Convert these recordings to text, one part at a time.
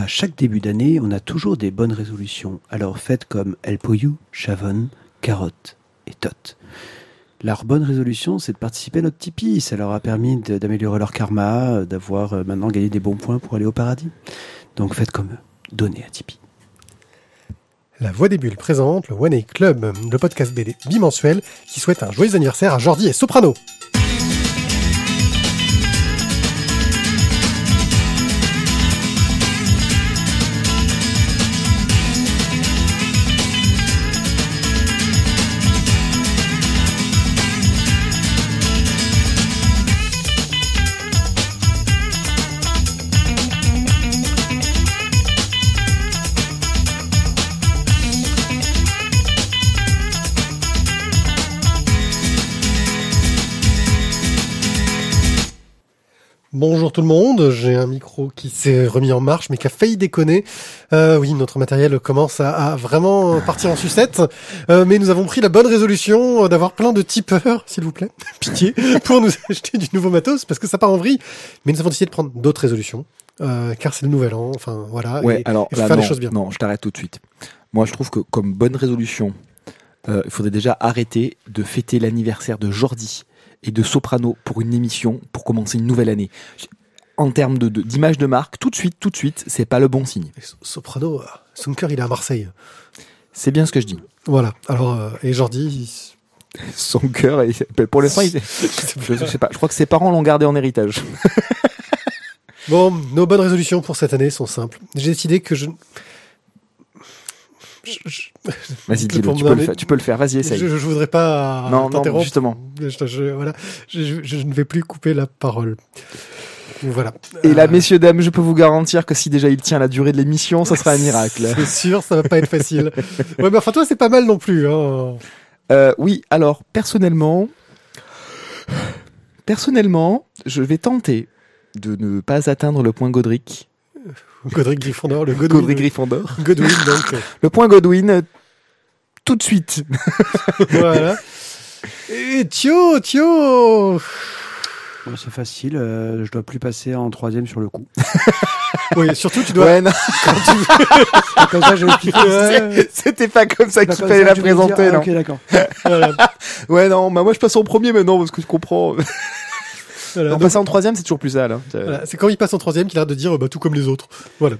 À chaque début d'année, on a toujours des bonnes résolutions. Alors faites comme El Poyou, Chavonne, Carotte et Tot. Leur bonne résolution, c'est de participer à notre Tipeee. Ça leur a permis d'améliorer leur karma, d'avoir euh, maintenant gagné des bons points pour aller au paradis. Donc faites comme eux. Donnez à Tipeee. La Voix des Bulles présente le One A Club, le podcast BD bimensuel qui souhaite un joyeux anniversaire à Jordi et Soprano. Tout le monde, j'ai un micro qui s'est remis en marche mais qui a failli déconner. Euh, oui, notre matériel commence à, à vraiment partir en sucette, Euh, mais nous avons pris la bonne résolution d'avoir plein de tipeurs, s'il vous plaît, pitié, pour nous acheter du nouveau matos parce que ça part en vrille. Mais nous avons décidé de prendre d'autres résolutions, euh, car c'est le nouvel an, enfin voilà, Ouais, et, alors là, faire non, les choses bien. non, je t'arrête tout de suite. Moi, je trouve que comme bonne résolution, il faudrait déjà arrêter de fêter l'anniversaire de Jordi et de Soprano pour une émission pour commencer une nouvelle année. En termes de- d'image de, marque, tout de suite, tout de suite, c'est pas le bon signe. Soprano, euh, son cœur il est à Marseille. C'est bien ce que je dis. Voilà, alors, euh, et Jordi, il- Son cœur, est- pour l'instant, il- je, je sais pas. Je crois que ses parents l'ont gardé en héritage. Bon, nos bonnes résolutions pour cette année sont simples. J'ai décidé que je... je- Vas-y, dis-le, tu, peux le faire, tu peux le faire. Vas-y, essaye. Je, je voudrais pas Non, non, justement. Je, je- voilà, je ne vais plus couper la parole. Voilà. Et là, Euh, messieurs, dames, je peux vous garantir que si déjà il tient la durée de l'émission, ça sera un miracle. C'est sûr, ça va pas être facile. ouais, mais enfin, toi, c'est pas mal non plus. Hein. Euh, oui, alors personnellement, personnellement, je vais tenter de ne pas atteindre le point Godric. Godric Gryffondor, le Godwin. Godric Gryffondor. Godwin, donc. Le point Godwin, tout de suite. voilà. Et Thio, Thio C'est facile, euh, je dois plus passer en troisième sur le coup. Oui, surtout, tu dois... Ouais, non, Comme ça, j'ai expliqué. Ouais, c'était pas comme ça Pas qu'il comme fallait ça, la tu dire, présenter, ah, non. Ok, d'accord. voilà. Ouais, non, bah moi je passe en premier maintenant parce que je comprends. Voilà. Non, Donc, passer en troisième, c'est toujours plus sale. hein. voilà. C'est quand il passe en troisième qu'il a l'air de dire bah, tout comme les autres. Voilà.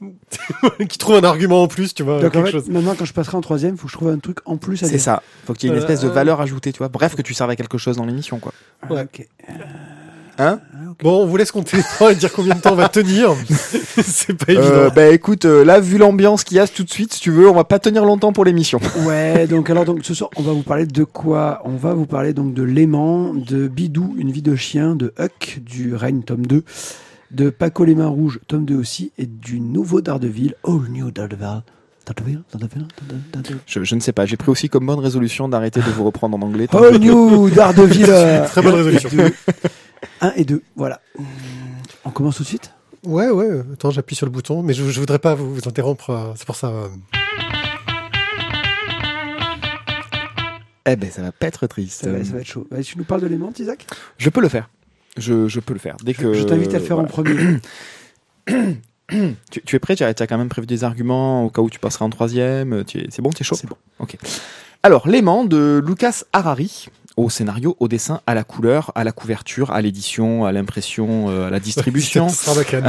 qui trouve un argument en plus, tu vois. Donc, en quelque fait, chose. maintenant, quand je passerai en troisième, faut que je trouve un truc en plus à C'est ça. Faut qu'il y ait une Euh, espèce de euh. valeur ajoutée, tu vois. Bref, que tu serves à quelque chose dans l'émission, quoi. Ah, Ouais. ok. Hein Ah. Bon, on vous laisse compter les points et dire combien de temps on va tenir. c'est pas évident. Euh, bah écoute, euh, là, vu l'ambiance qu'il y a tout de suite, si tu veux, on va pas tenir longtemps pour l'émission. Ouais, donc alors donc ce soir on va vous parler de quoi? On va vous parler donc de l'aimant, de Bidou, une vie de chien, de Huck du Règne tome 2, de Paco les mains rouges tome 2 aussi et du nouveau Daredevil, All New Daredevil. Daredevil, Daredevil. Je, je ne sais pas, j'ai pris aussi comme bonne résolution d'arrêter de vous reprendre en anglais. All New Daredevil. Très bonne résolution. 1 et 2, voilà. On commence tout de suite? Ouais, ouais. Attends, j'appuie sur le bouton, mais je, je voudrais pas vous, vous interrompre. euh, C'est pour ça. euh. Eh ben, ça va pas être triste. ça va, ça va être chaud. Tu nous parles de l'aimant, Isaac? Je peux le faire. Je, je peux le faire. Dès que. Je t'invite à le faire en premier. Tu, tu es prêt? Tu as, quand même prévu des arguments au cas où tu passeras en troisième es- C'est bon, tu es chaud? C'est bon. Ok. Alors, L'aimant de Lucas Harari, au scénario, au dessin, à la couleur, à la couverture, à l'édition, à l'impression, euh, à la distribution. Sarbacane.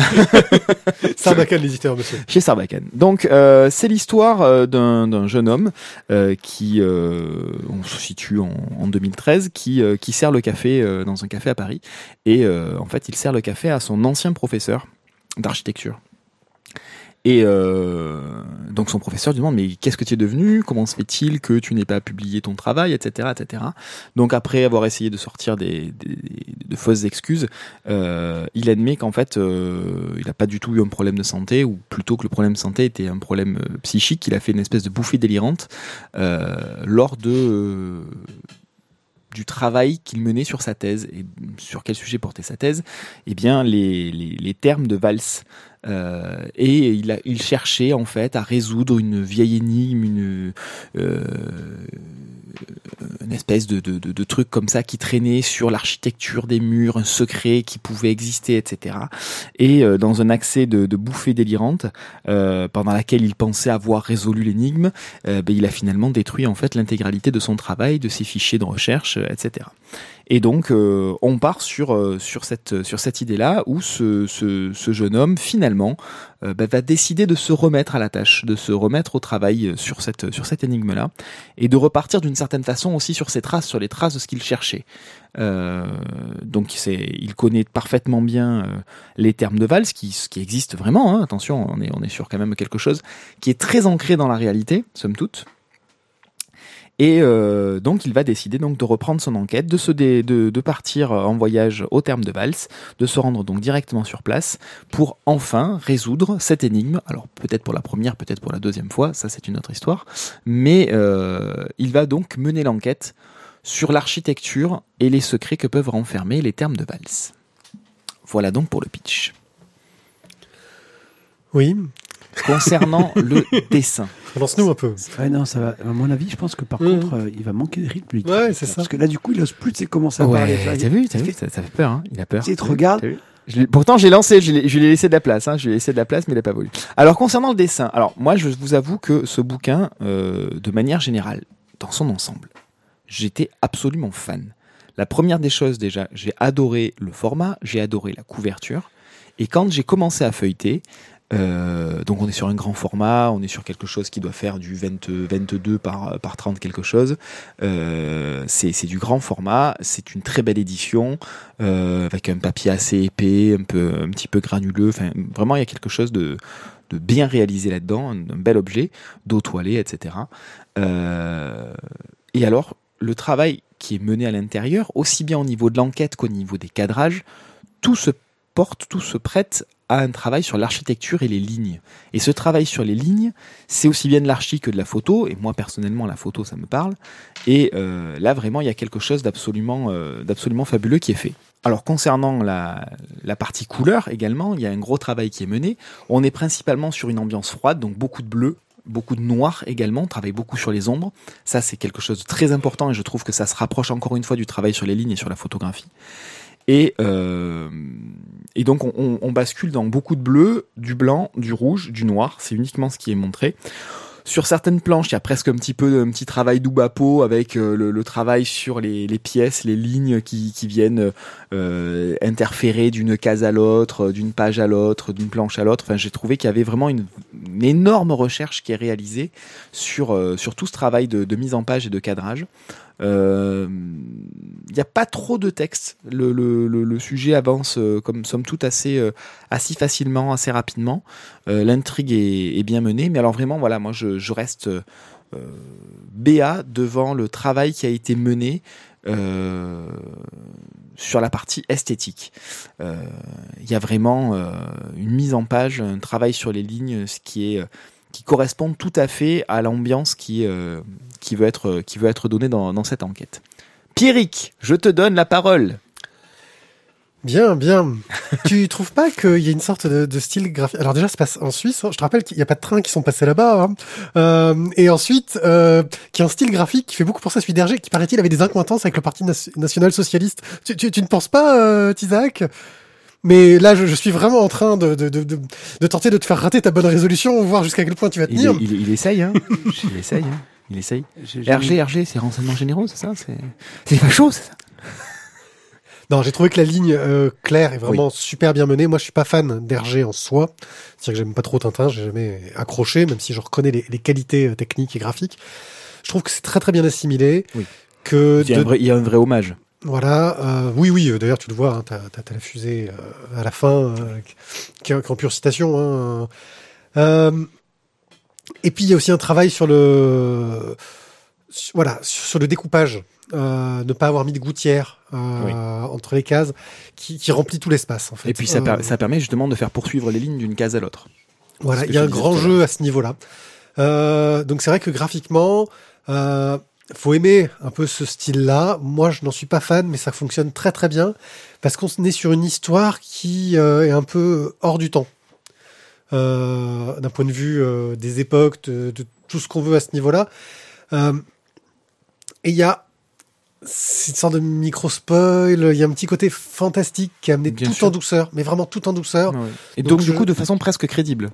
Sarbacane, l'éditeur, monsieur. chez Sarbacane. Donc euh, c'est l'histoire euh, d'un jeune homme euh, qui, on se situe en, en 2013, qui, qui sert le café dans un café à Paris. Et en fait, il sert le café à son ancien professeur d'architecture. Et euh, donc son professeur lui demande mais qu'est-ce que tu es devenu? Comment se fait-il que tu n'aies pas publié ton travail, etc., etc. Donc après avoir essayé de sortir des, de fausses excuses, euh, il admet qu'en fait euh, il n'a pas du tout eu un problème de santé, ou plutôt que le problème de santé était un problème psychique. Il a fait une espèce de bouffée délirante lors de du travail qu'il menait sur sa thèse et sur quel sujet portait sa thèse, eh bien les, les, les termes de valse Euh, et il, cherchait en fait à résoudre une vieille énigme, une, euh, espèce de, truc comme ça qui traînait sur l'architecture des murs, un secret qui pouvait exister, etc. Et euh, dans un accès de, bouffée délirante, pendant laquelle il pensait avoir résolu l'énigme, ben, il a finalement détruit en fait l'intégralité de son travail, de ses fichiers de recherche, etc. Et donc, euh, on part sur, euh, sur cette, sur cette idée-là où ce, ce, ce, jeune homme, finalement, euh, bah, va décider de se remettre à la tâche, de se remettre au travail sur cette, sur cette énigme-là, et de repartir d'une certaine façon aussi sur ses traces, sur les traces de ce qu'il cherchait. donc, il connaît parfaitement bien les termes de valse, qui, qui existent vraiment, hein, attention, on est, on est sur quand même quelque chose qui est très ancré dans la réalité, somme toute. Et euh, donc il va décider donc de reprendre son enquête, de se dé, de, de, partir en voyage au terme de Valls, de se rendre donc directement sur place pour enfin résoudre cette énigme. Alors peut-être pour la première, peut-être pour la deuxième fois, ça c'est une autre histoire. Mais euh, il va donc mener l'enquête sur l'architecture et les secrets que peuvent renfermer les termes de Valls. Voilà donc pour le pitch. Oui. Concernant le dessin. Lance-nous un peu. Ouais, non, ça va. À mon avis, je pense que par Mmh. contre, euh, il va manquer de rythme. lui, Ouais, c'est ça. Parce que là, du coup, il ose plus de ses commencer à parler. Ouais, t'as vu, t'as vu, ça, ça fait peur, hein. Il a peur. Tu sais, il te regarde. T'as vu Je l'ai- pourtant, j'ai lancé, je l'ai je lui ai laissé de la place, hein, je lui ai laissé de la place, mais il n'a pas voulu. Alors, concernant le dessin, alors moi, je vous avoue que ce bouquin, euh, de manière générale, dans son ensemble, j'étais absolument fan. La première des choses, déjà, j'ai adoré le format, j'ai adoré la couverture, et quand j'ai commencé à feuilleter, euh, donc on est sur un grand format, on est sur quelque chose qui doit faire du 20, 22 par, par 30 quelque chose. Euh, c'est du grand format, c'est une très belle édition euh, avec un papier assez épais, un peu petit peu granuleux. Vraiment il y a quelque chose de, bien réalisé là-dedans, un, un bel objet, d'eau toilée, etc. Et alors le travail qui est mené à l'intérieur, aussi bien au niveau de l'enquête qu'au niveau des cadrages, tout se porte, tout se prête un travail sur l'architecture et les lignes. Et ce travail sur les lignes, c'est aussi bien de l'archi que de la photo, et moi personnellement la photo ça me parle, et euh, là vraiment il y a quelque chose d'absolument euh, d'absolument fabuleux qui est fait. Alors concernant la, la partie couleur également, il y a un gros travail qui est mené. On est principalement sur une ambiance froide, donc beaucoup de bleu, beaucoup de noir également, on travaille beaucoup sur les ombres. Ça c'est quelque chose de très important et je trouve que ça se rapproche encore une fois du travail sur les lignes et sur la photographie. Et, euh, et donc on, bascule dans beaucoup de bleu, du blanc, du rouge, du noir. C'est uniquement ce qui est montré. Sur certaines planches, il y a presque un petit peu un petit travail doubapo avec euh, le, travail sur les, pièces, les lignes qui, viennent euh, interférer d'une case à l'autre, d'une page à l'autre, d'une planche à l'autre. Enfin, j'ai trouvé qu'il y avait vraiment une, énorme recherche qui est réalisée sur, sur tout ce travail de, mise en page et de cadrage. Il euh, n'y a pas trop de texte. Le, sujet avance euh, comme somme toute assez, euh, assez facilement, assez rapidement. L'intrigue est, bien menée, mais alors vraiment, voilà, moi je, reste béat devant le travail qui a été mené sur la partie esthétique. Il y a vraiment une mise en page, un travail sur les lignes, ce qui est qui correspondent tout à fait à l'ambiance qui, euh, qui, veut être, qui veut être donnée dans, cette enquête. Pierrick, je te donne la parole. Bien, bien. tu trouves pas qu'il y a une sorte de, style graphique Alors déjà, ça se passe en Suisse. Hein. Je te rappelle qu'il n'y a pas de trains qui sont passés là-bas. Hein. Euh, et ensuite, euh, qu'il y a un style graphique qui fait beaucoup penser à celui d'Hergé, qui paraît-il avait des incointances avec le Parti national socialiste. Tu, ne penses pas, euh, mais là, je, je, suis vraiment en train de, de, de, de, tenter de te faire rater ta bonne résolution, voir jusqu'à quel point tu vas tenir. Il, il, il essaye, hein. il essaye, hein. Il essaye. RG, RG, c'est renseignements généraux, c'est ça? C'est pas chaud, c'est ça? Non, j'ai trouvé que la ligne euh, claire est vraiment oui. super bien menée. Moi, je suis pas fan d'Hergé en soi. C'est-à-dire que j'aime pas trop Tintin, j'ai jamais accroché, même si je reconnais les, les qualités euh, techniques et graphiques. Je trouve que c'est très très bien assimilé. Oui. Que il, y a de... vrai, il y a un vrai hommage. Voilà, euh, oui, oui. D'ailleurs, tu le vois, hein, t'as as, la fusée euh, à la fin, euh, qui, est en pure citation. Hein. Euh, et puis il y a aussi un travail sur le, sur, voilà, sur le découpage. Euh, ne pas avoir mis de gouttière oui. entre les cases, qui, qui remplit tout l'espace. En fait. Et puis ça, per ça, permet justement de faire poursuivre les lignes d'une case à l'autre. Voilà, il y a un grand jeu à ce niveau-là. donc c'est vrai que graphiquement. Euh, faut aimer un peu ce style-là. Moi, je n'en suis pas fan, mais ça fonctionne très très bien parce qu'on est sur une histoire qui euh, est un peu hors du temps. euh, d'un point de vue euh, des époques, de, de tout ce qu'on veut à ce niveau-là. Et il y a c'est une sorte de micro-spoil, il y a un petit côté fantastique qui est amené Bien tout sûr. en douceur, mais vraiment tout en douceur. Ouais. Et Donc donc, je- du coup, de façon presque crédible.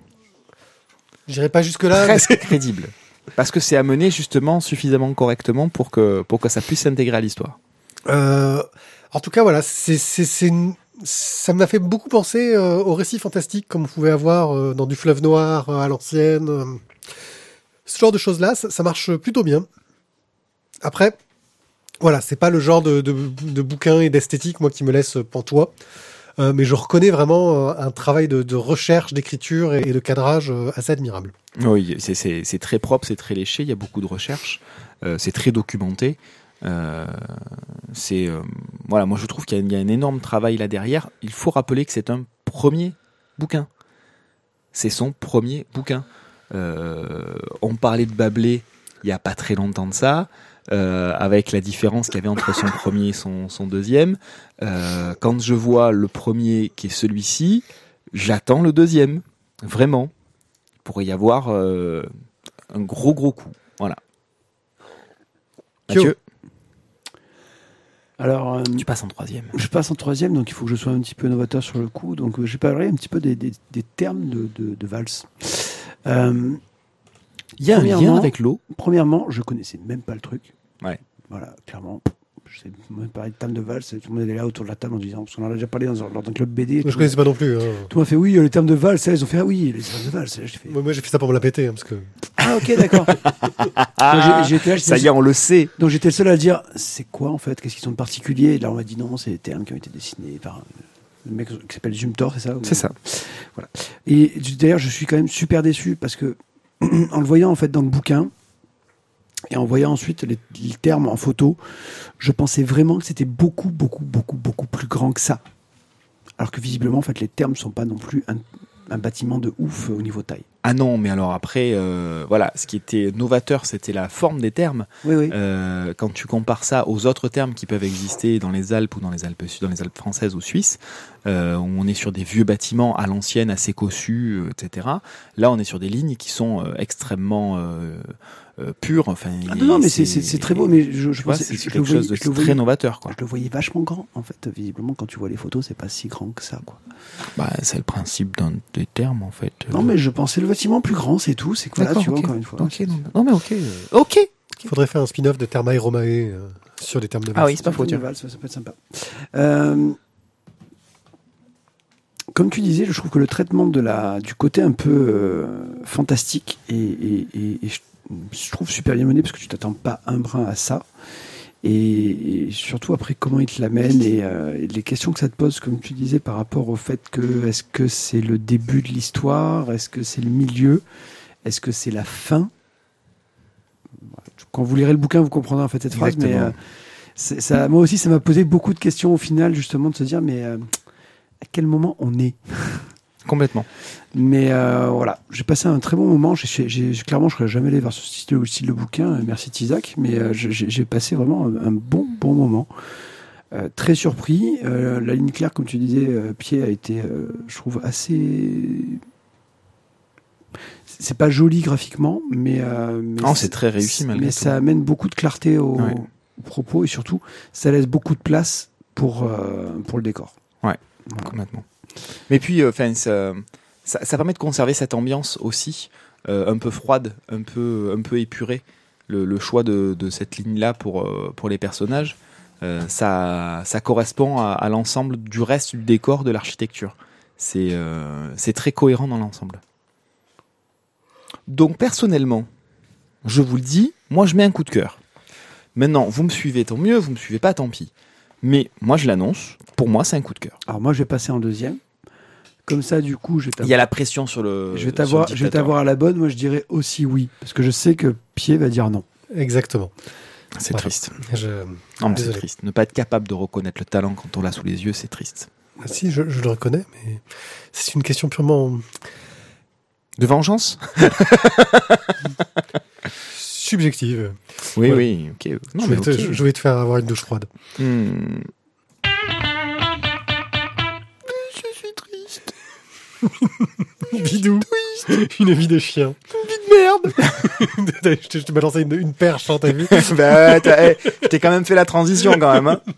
J'irai pas jusque-là. mais- Presque crédible. Parce que c'est amené justement suffisamment correctement pour que, pour ça puisse s'intégrer à l'histoire. Euh, en tout cas, voilà, ça m'a fait beaucoup penser euh, au récit fantastique comme on pouvait avoir euh, dans du fleuve noir euh, à l'ancienne. ce genre de choses-là, ça, ça marche plutôt bien. Après, voilà, c'est pas le genre de, de, de bouquin et d'esthétique moi qui me laisse pantois. Euh, mais je reconnais vraiment euh, un travail de, recherche, d'écriture et, de cadrage euh, assez admirable. Oui, c'est- très propre, c'est très léché, il y a beaucoup de recherches, euh, c'est très documenté. C'est voilà, moi je trouve qu'il y, y a un énorme travail là derrière. Il faut rappeler que c'est un premier bouquin. C'est son premier bouquin. On parlait de Bablé il y a pas très longtemps de ça, euh, avec la différence qu'il y avait entre son premier et son, son deuxième. Euh, quand je vois le premier qui est celui-ci, j'attends le deuxième. Vraiment. Il pourrait y avoir euh, un gros gros coup. Voilà. Mathieu, Alors, euh, tu passes en troisième. je passe en troisième, donc il faut que je sois un petit peu novateur sur le coup. Donc, j'ai parlé un petit peu des, des, des termes de, de, de valse. Il y a un lien avec l'eau. premièrement, je connaissais même pas le truc. Ouais. Voilà, clairement. Je sais même pas de termes de valse. Tout le monde est là autour de la table en disant, parce qu'on en a déjà parlé dans, un- lors d'un club BD. Je tout, connaissais pas non plus. Hein. tout le monde a fait oui, les termes de valse. Ils ont fait ah oui, les termes de j'ai fait Moi, moi, j'ai fait ça pour me la péter, hein, parce que ah ok, d'accord. Ça y est, on le sait. Donc j'étais le seul à dire c'est quoi en fait Qu'est-ce qu'ils sont de particulier? Et là on m'a dit non, c'est des termes qui ont été dessinés par euh, le mec qui s'appelle Zumthor, c'est ça C'est ça. Et d'ailleurs je suis quand même super déçu parce que en le voyant en fait dans le bouquin et en voyant ensuite les, termes en photo, je pensais vraiment que c'était beaucoup beaucoup beaucoup beaucoup plus grand que ça. Alors que visiblement en fait les termes sont pas non plus un, bâtiment de ouf euh, au niveau taille. Ah non, mais alors après, euh, voilà, ce qui était novateur, c'était la forme des termes. Oui oui. Euh, quand tu compares ça aux autres termes qui peuvent exister dans les Alpes ou dans les Alpes, dans les Alpes françaises ou suisses, euh, où on est sur des vieux bâtiments à l'ancienne, assez cossus, etc. Là, on est sur des lignes qui sont extrêmement euh, pures. Enfin, Ah non, non mais c'est- très beau mais je, je tu vois, c'est quelque voyais- chose de très voyais- novateur, quoi. Je le voyais vachement grand, en fait. Visiblement, quand tu vois les photos, c'est pas si grand que ça, quoi. Bah, c'est le principe d'un des termes, en fait. Non, mais je pensais le bâtiment plus grand, c'est tout. C'est que voilà, tu vois, encore une fois. Ok, non, non, mais ok. euh, Ok. il faudrait faire un spin-off de Thermae Romae euh, sur les termes de Ah oui, c'est pas faux, tiens. valse, ça peut être sympa. Euh, comme tu disais, je trouve que le traitement de la, du côté un peu euh, fantastique et, et- et- et je, trouve super bien mené parce que tu t'attends pas un brin à ça. Et, et surtout après comment il te l'amène et, euh, et les questions que ça te pose, comme tu disais, par rapport au fait que est-ce que c'est le début de l'histoire, est-ce que c'est le milieu, est-ce que c'est la fin? Quand vous lirez le bouquin, vous comprendrez en fait cette phrase, mais euh, ça, moi aussi, ça m'a posé beaucoup de questions au final, justement, de se dire, mais euh, à quel moment on est? Complètement. Mais euh, voilà, j'ai passé un très bon moment. J'ai, j'ai- j'ai- clairement, je ne serais jamais allé vers ce style, style de bouquin. euh, Merci Tizak, mais euh, j'ai, j'ai passé vraiment un, un bon, bon moment. Euh, très surpris. La ligne claire, comme tu disais, Pied a été, je trouve, assez. C'est pas joli graphiquement, mais. euh, mais Non, c'est très réussi, malgré Mais tout. ça amène beaucoup de clarté au, Ouais. propos et surtout, ça laisse beaucoup de place pour, euh, pour le décor. Ouais. Voilà. Complètement. Mais puis, euh, enfin, ça, permet de conserver cette ambiance aussi, euh, un peu froide, un peu, un peu épurée. Le, choix de, cette ligne-là pour, euh, pour les personnages, ça, ça correspond à, l'ensemble du reste du décor de l'architecture. C'est euh, très cohérent dans l'ensemble. Donc personnellement, je vous le dis, moi je mets un coup de cœur. Maintenant, vous me suivez, tant mieux, vous me suivez pas, tant pis. Mais moi je l'annonce, pour moi c'est un coup de cœur. Alors moi, je vais passer en deuxième. Comme ça, du coup, je vais Il t'avoir- y a la pression sur le. je vais t'avoir, je vais t'avoir à la bonne. Moi, je dirais aussi oui, parce que je sais que Pied va dire non. Exactement. C'est triste. Je... Non, mais c'est triste. Ne pas être capable de reconnaître le talent quand on l'a sous les yeux, c'est triste. Ah, Si, je, je le reconnais, mais c'est une question purement De vengeance subjective. Oui, Ouais. oui, ok. Non, je, mais vais te, ok. je- je vais te faire avoir une douche froide. Hmm. Bidou, une vie de chien. Merde je te, je te balançais une, une perche, hein, t'as vu Bah, eh, je t'ai quand même fait la transition quand même. Hein.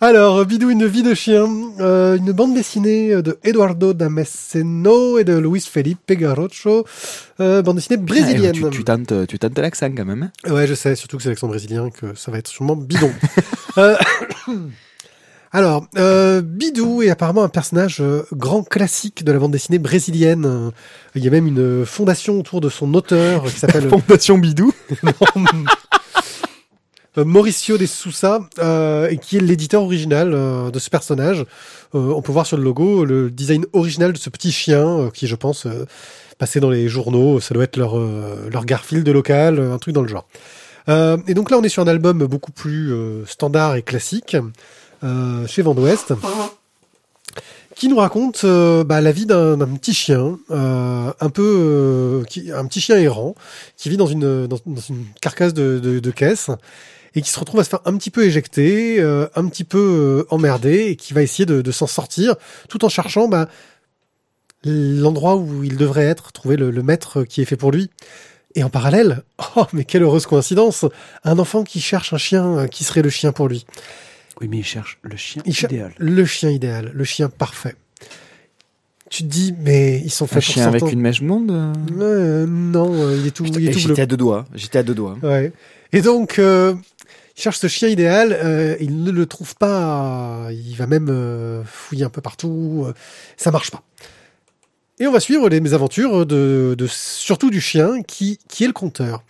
Alors, Bidou, une vie de chien, euh, une bande dessinée de Eduardo Damasceno et de Luis Felipe Garocho, euh, bande dessinée brésilienne. Tu, tu tentes, tu tentes l'accent quand même. hein. Ouais, je sais, surtout que c'est l'accent brésilien, que ça va être sûrement bidon. Euh, Alors, euh, Bidou est apparemment un personnage euh, grand classique de la bande dessinée brésilienne. Il y a même une fondation autour de son auteur qui s'appelle Fondation Bidou. Mauricio de Sousa, euh, qui est l'éditeur original euh, de ce personnage. Euh, on peut voir sur le logo le design original de ce petit chien, euh, qui je pense euh, passait dans les journaux. Ça doit être leur euh, leur Garfield local, un truc dans le genre. Euh, et donc là, on est sur un album beaucoup plus euh, standard et classique chez Vent d'Ouest, qui nous raconte euh, bah, la vie d'un petit chien, euh, un peu, euh, un petit chien errant, qui vit dans une carcasse de, caisse et qui se retrouve à se faire un petit peu éjecter, euh, un petit peu euh, emmerdé, et qui va essayer de, s'en sortir, tout en cherchant bah, l'endroit où il devrait être, trouver le, le maître qui est fait pour lui. Et en parallèle, oh mais quelle heureuse coïncidence, un enfant qui cherche un chien euh, qui serait le chien pour lui. Oui, mais il cherche le chien Il idéal. Le chien idéal, le chien parfait. Tu te dis, mais ils sont Un faits pour chien avec une mèche blonde. euh. Euh, non, euh, il est tout, Putain, il est tout bleu. J'étais à deux doigts. J'étais à deux doigts. Ouais. Et donc, euh, il cherche ce chien idéal, euh, il ne le trouve pas, il va même euh, fouiller un peu partout, ça marche pas. Et on va suivre les mésaventures de, de surtout du chien qui, qui est le conteur.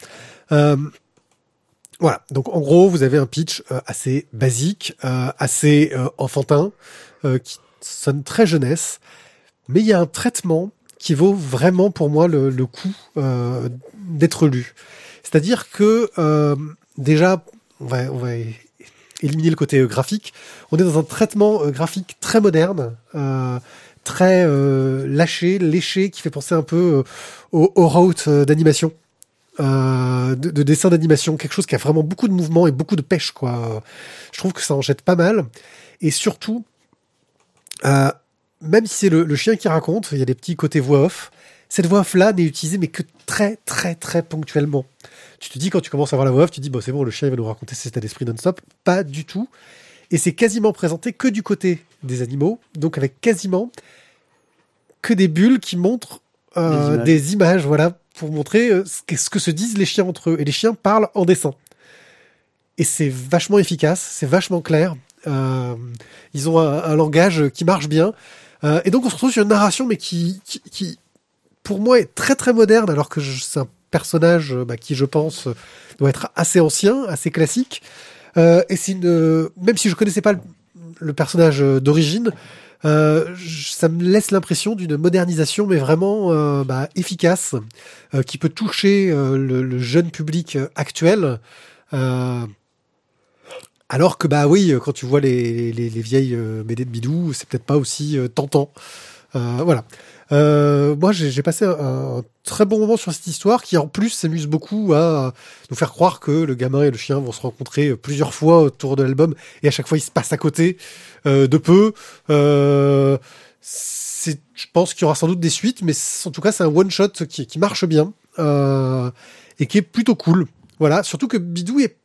Voilà, donc en gros, vous avez un pitch euh, assez basique, euh, assez euh, enfantin, euh, qui sonne très jeunesse, mais il y a un traitement qui vaut vraiment pour moi le, le coup euh, d'être lu. C'est-à-dire que déjà, on va, on va éliminer le côté graphique. On est dans un traitement graphique très moderne, très lâché, léché, qui fait penser un peu au, au route d'animation. Euh, de, de dessin d'animation, quelque chose qui a vraiment beaucoup de mouvement et beaucoup de pêche, quoi. Je trouve que ça en jette pas mal. Et surtout, euh, même si c'est le, chien qui raconte, il y a des petits côtés voix off. Cette voix off là n'est utilisée mais que très très très ponctuellement. Tu te dis quand tu commences à voir la voix off, tu te dis bon c'est bon le chien va nous raconter ses états d'esprit non-stop. Pas du tout. Et c'est quasiment présenté que du côté des animaux, donc avec quasiment que des bulles qui montrent euh, Des des, images. voilà, pour montrer euh, ce que, se disent les chiens entre eux. Et les chiens parlent en dessin. Et c'est vachement efficace, c'est vachement clair. Euh, ils ont un, un langage qui marche bien. Euh, et donc on se retrouve sur une narration, mais qui, qui, qui, pour moi, est très très moderne, alors que c'est un personnage bah, qui, je pense, doit être assez ancien, assez classique. Euh, et c'est une, même si je connaissais pas le, le personnage d'origine, euh, ça me laisse l'impression d'une modernisation, mais vraiment euh, bah, efficace, euh, qui peut toucher le, jeune public actuel. Alors que bah oui, quand tu vois les, les, les vieilles BD de Bidou, c'est peut-être pas aussi tentant. Voilà. Euh, moi, j'ai passé un, un très bon moment sur cette histoire qui, en plus, s'amuse beaucoup à nous faire croire que le gamin et le chien vont se rencontrer plusieurs fois autour de l'album et à chaque fois, ils se passent à côté euh, de peu. Euh, je pense qu'il y aura sans doute des suites, mais en tout cas, c'est un one shot qui, qui marche bien euh, et qui est plutôt cool. Voilà, surtout que Bidou est,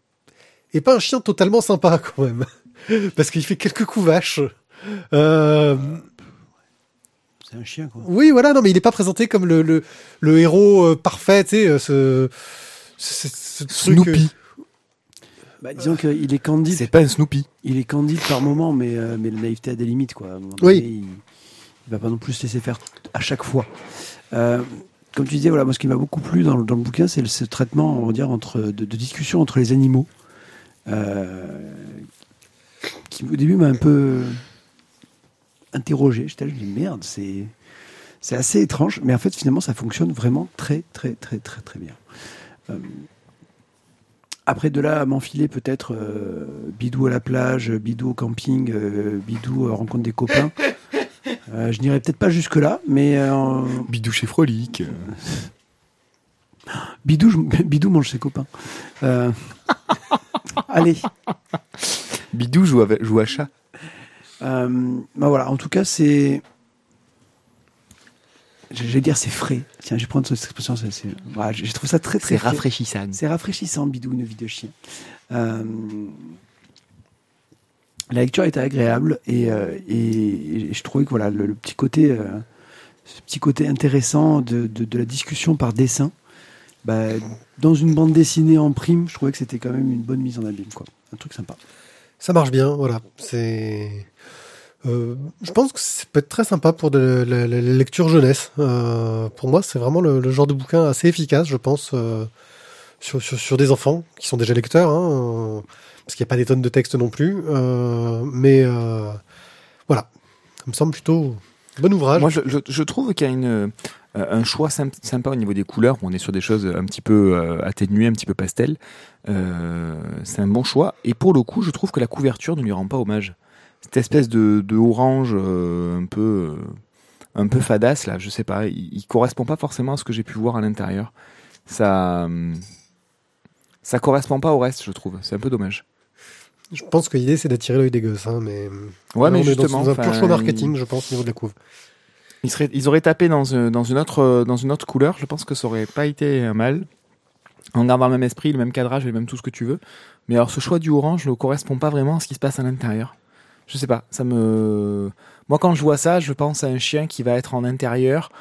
est pas un chien totalement sympa quand même, parce qu'il fait quelques coups vaches. Euh, C'est un chien, quoi. oui, voilà, non, mais il est pas présenté comme le, le, le héros euh, parfait, tu sais, euh, ce, ce, ce truc, Snoopy. Bah, disons qu'il est candide. C'est pas un Snoopy. Il est candide par moment, mais, euh, mais la naïveté a des limites, quoi. Oui. donné, il, il va pas non plus se laisser faire à chaque fois. Euh, comme tu disais, voilà, moi, ce qui m'a beaucoup plu dans, le- dans le bouquin, c'est ce traitement, on va dire, entre, de, de discussion entre les animaux, euh, qui au début m'a un peu interrogé. J'étais là, je me dis merde, c'est c'est assez étrange, mais en fait, finalement, ça fonctionne vraiment très, très, très, très, très bien. Euh, après, de là à m'enfiler peut-être euh, bidou à la plage, bidou au camping, euh, bidou euh, rencontre des copains. Euh, je n'irai peut-être pas jusque-là, mais euh, Bidou chez Frolic. bidou, je- bidou mange ses copains. Euh, allez. Bidou joue, avec, joue à chat. Euh, bah voilà, en tout cas, c'est. J'allais dire c'est frais. Tiens, je vais prendre cette expression. voilà, j'ai trouvé ça très très C'est rafraîchissant. C'est rafraîchissant, Bidou, une vie de chien. Euh, la lecture était agréable et, euh, et, et je trouvais que voilà, le, le petit côté, euh, ce petit côté intéressant de, de, de la discussion par dessin, bah, dans une bande dessinée en prime, je trouvais que c'était quand même une bonne mise en abîme. Quoi. Un truc sympa. Ça marche bien, voilà. C'est. Euh, je pense que ça peut être très sympa pour de la, lecture jeunesse. Euh, pour moi, c'est vraiment le, genre de bouquin assez efficace, je pense, euh, sur, des enfants qui sont déjà lecteurs, hein, parce qu'il n'y a pas des tonnes de textes non plus. Mais voilà, ça me semble plutôt bon ouvrage. Moi, je, trouve qu'il y a un choix symp- sympa au niveau des couleurs. On est sur des choses un petit peu atténuées, un petit peu pastel. C'est un bon choix. Et pour le coup, je trouve que la couverture ne lui rend pas hommage. Cette espèce de, de orange euh, un peu euh, un peu fadasse là, je sais pas, il, il correspond pas forcément à ce que j'ai pu voir à l'intérieur. Ça ça correspond pas au reste, je trouve. C'est un peu dommage. Je pense que l'idée, c'est d'attirer l'œil des gosses. Hein, mais Ouais, là, mais on est dans- justement, dans un pur choix marketing, je pense, au niveau de la couve. Ils, seraient, ils auraient tapé dans, euh, dans, une autre, dans une autre couleur, je pense que ça aurait pas été un mal. En gardant le même esprit, le même cadrage et même tout ce que tu veux. Mais alors ce choix du orange ne correspond pas vraiment à ce qui se passe à l'intérieur. Je sais pas, ça me... Moi quand je vois ça, je pense à un chien qui va être en intérieur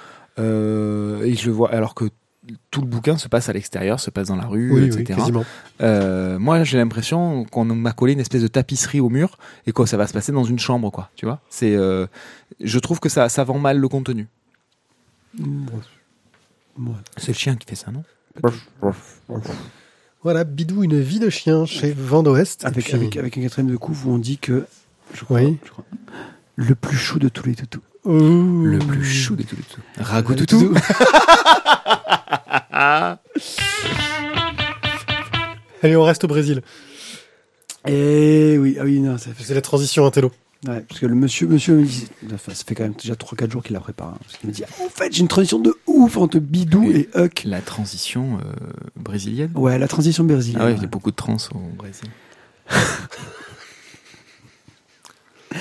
euh, et je vois alors que tout le bouquin se passe à l'extérieur, se passe dans la rue, Oui, etc. oui. Euh, moi, j'ai l'impression qu'on m'a collé une espèce de tapisserie au mur et que ça va se passer dans une chambre, quoi. Tu vois C'est, euh, je trouve que ça, ça vend mal le contenu. Ouais. C'est le chien qui fait ça, non? Voilà, Bidou, une vie de chien chez Vent d'Ouest. Et Avec, puis- avec, avec un quatrième de couve où on dit que je crois, Oui. je crois, le plus chou de tous les toutous. Le plus chou de tous les tout. Rago toutou. Allez, on reste au Brésil. Et oui, ah oui, non, ça fait C'est la transition intello. Ouais, parce que le monsieur, monsieur me dit, enfin, ça fait quand même déjà 3-4 jours qu'il la prépare. hein, parce qu'il me dit, en fait, j'ai une transition de ouf entre Bidou et Huck. La transition euh, brésilienne? Ouais, la transition brésilienne. Ah ouais. il y a beaucoup de trans au Brésil.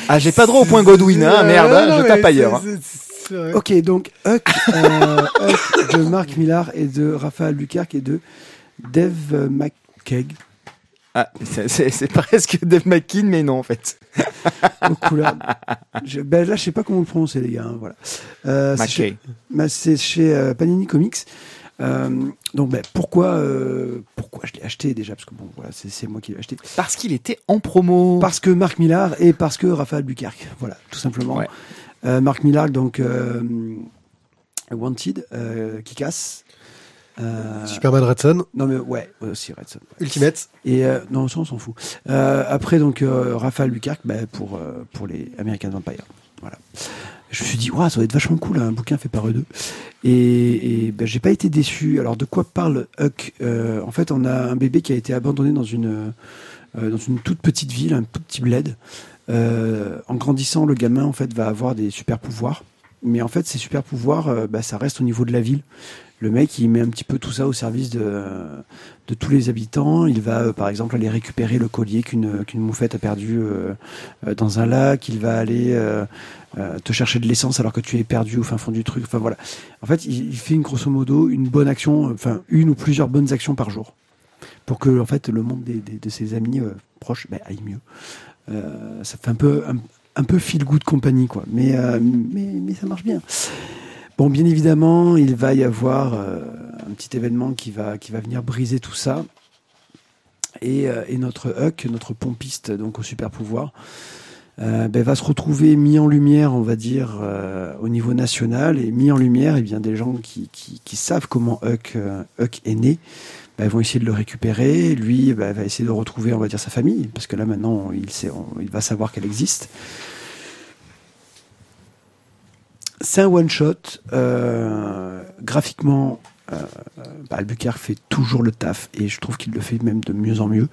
ah, j'ai pas droit au point Godwin, hein, merde, hein, non, je tape c'est- ailleurs. hein. c'est- c'est vrai. Ok, donc Huck, euh, Huck de Marc Millar et de Raphaël Bucarque et de Dave McKeag Ah, c'est- c'est c'est presque Dave McKean, mais non, en fait. aux couleurs. Je- ben là, je sais pas comment le prononcer, les gars. hein, voilà. Euh, c'est chez, McKay. c'est chez, euh, Panini Comics. Euh, donc, ben, pourquoi, euh, pourquoi je l'ai acheté déjà? Parce que bon, voilà, c'est c'est moi qui l'ai acheté. Parce qu'il était en promo. Parce que Marc Millar et parce que Raphaël Bucarque. Voilà, tout simplement. Ouais. Euh, Marc Millar, donc euh, Wanted, euh, qui casse. Euh, Superman Red Son, non mais ouais, aussi Redson. ouais. Ultimate. Et euh, non, ça on s'en fout. Euh, après donc euh, Raphaël Bucarque bah, pour euh, pour les American Vampire. Voilà. Je me suis dit, ouais, ça va être vachement cool, un bouquin fait par eux deux. Et, et ben, j'ai pas été déçu. Alors, de quoi parle Huck Euh, En fait, on a un bébé qui a été abandonné dans une, euh, dans une toute petite ville, un tout petit bled. Euh, en grandissant, le gamin, en fait, va avoir des super pouvoirs. Mais en fait, ces super pouvoirs, bah, ça reste au niveau de la ville. Le mec, il met un petit peu tout ça au service de, de tous les habitants. Il va, euh, par exemple, aller récupérer le collier qu'une qu'une moufette a perdu euh, euh, dans un lac. Il va aller euh, euh, te chercher de l'essence alors que tu es perdu au fin fond du truc. Enfin voilà. En fait, il, il fait une grosso modo une bonne action, euh, enfin une ou plusieurs bonnes actions par jour, pour que en fait le monde des, des- de ses amis euh, proches ben, aille mieux. Euh, ça fait un peu un, un peu feel good compagnie quoi, mais euh, mais mais ça marche bien. Bon, bien évidemment, il va y avoir euh, un petit événement qui va qui va venir briser tout ça. Et, euh, notre Huck, notre pompiste, donc au super pouvoir, euh, ben, va se retrouver mis en lumière, on va dire, euh, au niveau national, et mis en lumière, et bien des gens qui, qui, savent comment Huck, Huck est né, ben, vont essayer de le récupérer. Lui ben, va essayer de retrouver, on va dire, sa famille, parce que là maintenant, il, sait, il va savoir qu'elle existe. C'est un one shot. euh, graphiquement, euh, bah, Albuquerque fait toujours le taf et je trouve qu'il le fait même de mieux en mieux.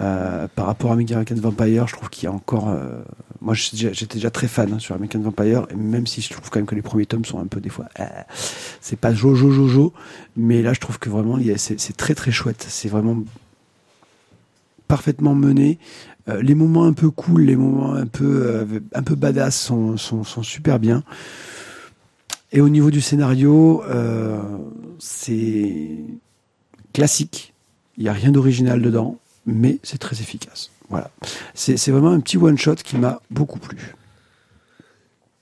Euh, par rapport à American Vampire, je trouve qu'il y a encore. euh, moi, j'étais déjà, très fan hein, sur American Vampire, et même si je trouve quand même que les premiers tomes sont un peu des fois. euh, c'est pas jojo jojo, mais là, je trouve que vraiment, c'est très très chouette. C'est vraiment parfaitement mené. Euh, les moments un peu cool, les moments un peu, euh, un peu badass sont, sont, sont super bien. Et au niveau du scénario, euh, c'est classique. Il n'y a rien d'original dedans, mais c'est très efficace. Voilà. C'est vraiment un petit one-shot qui m'a beaucoup plu.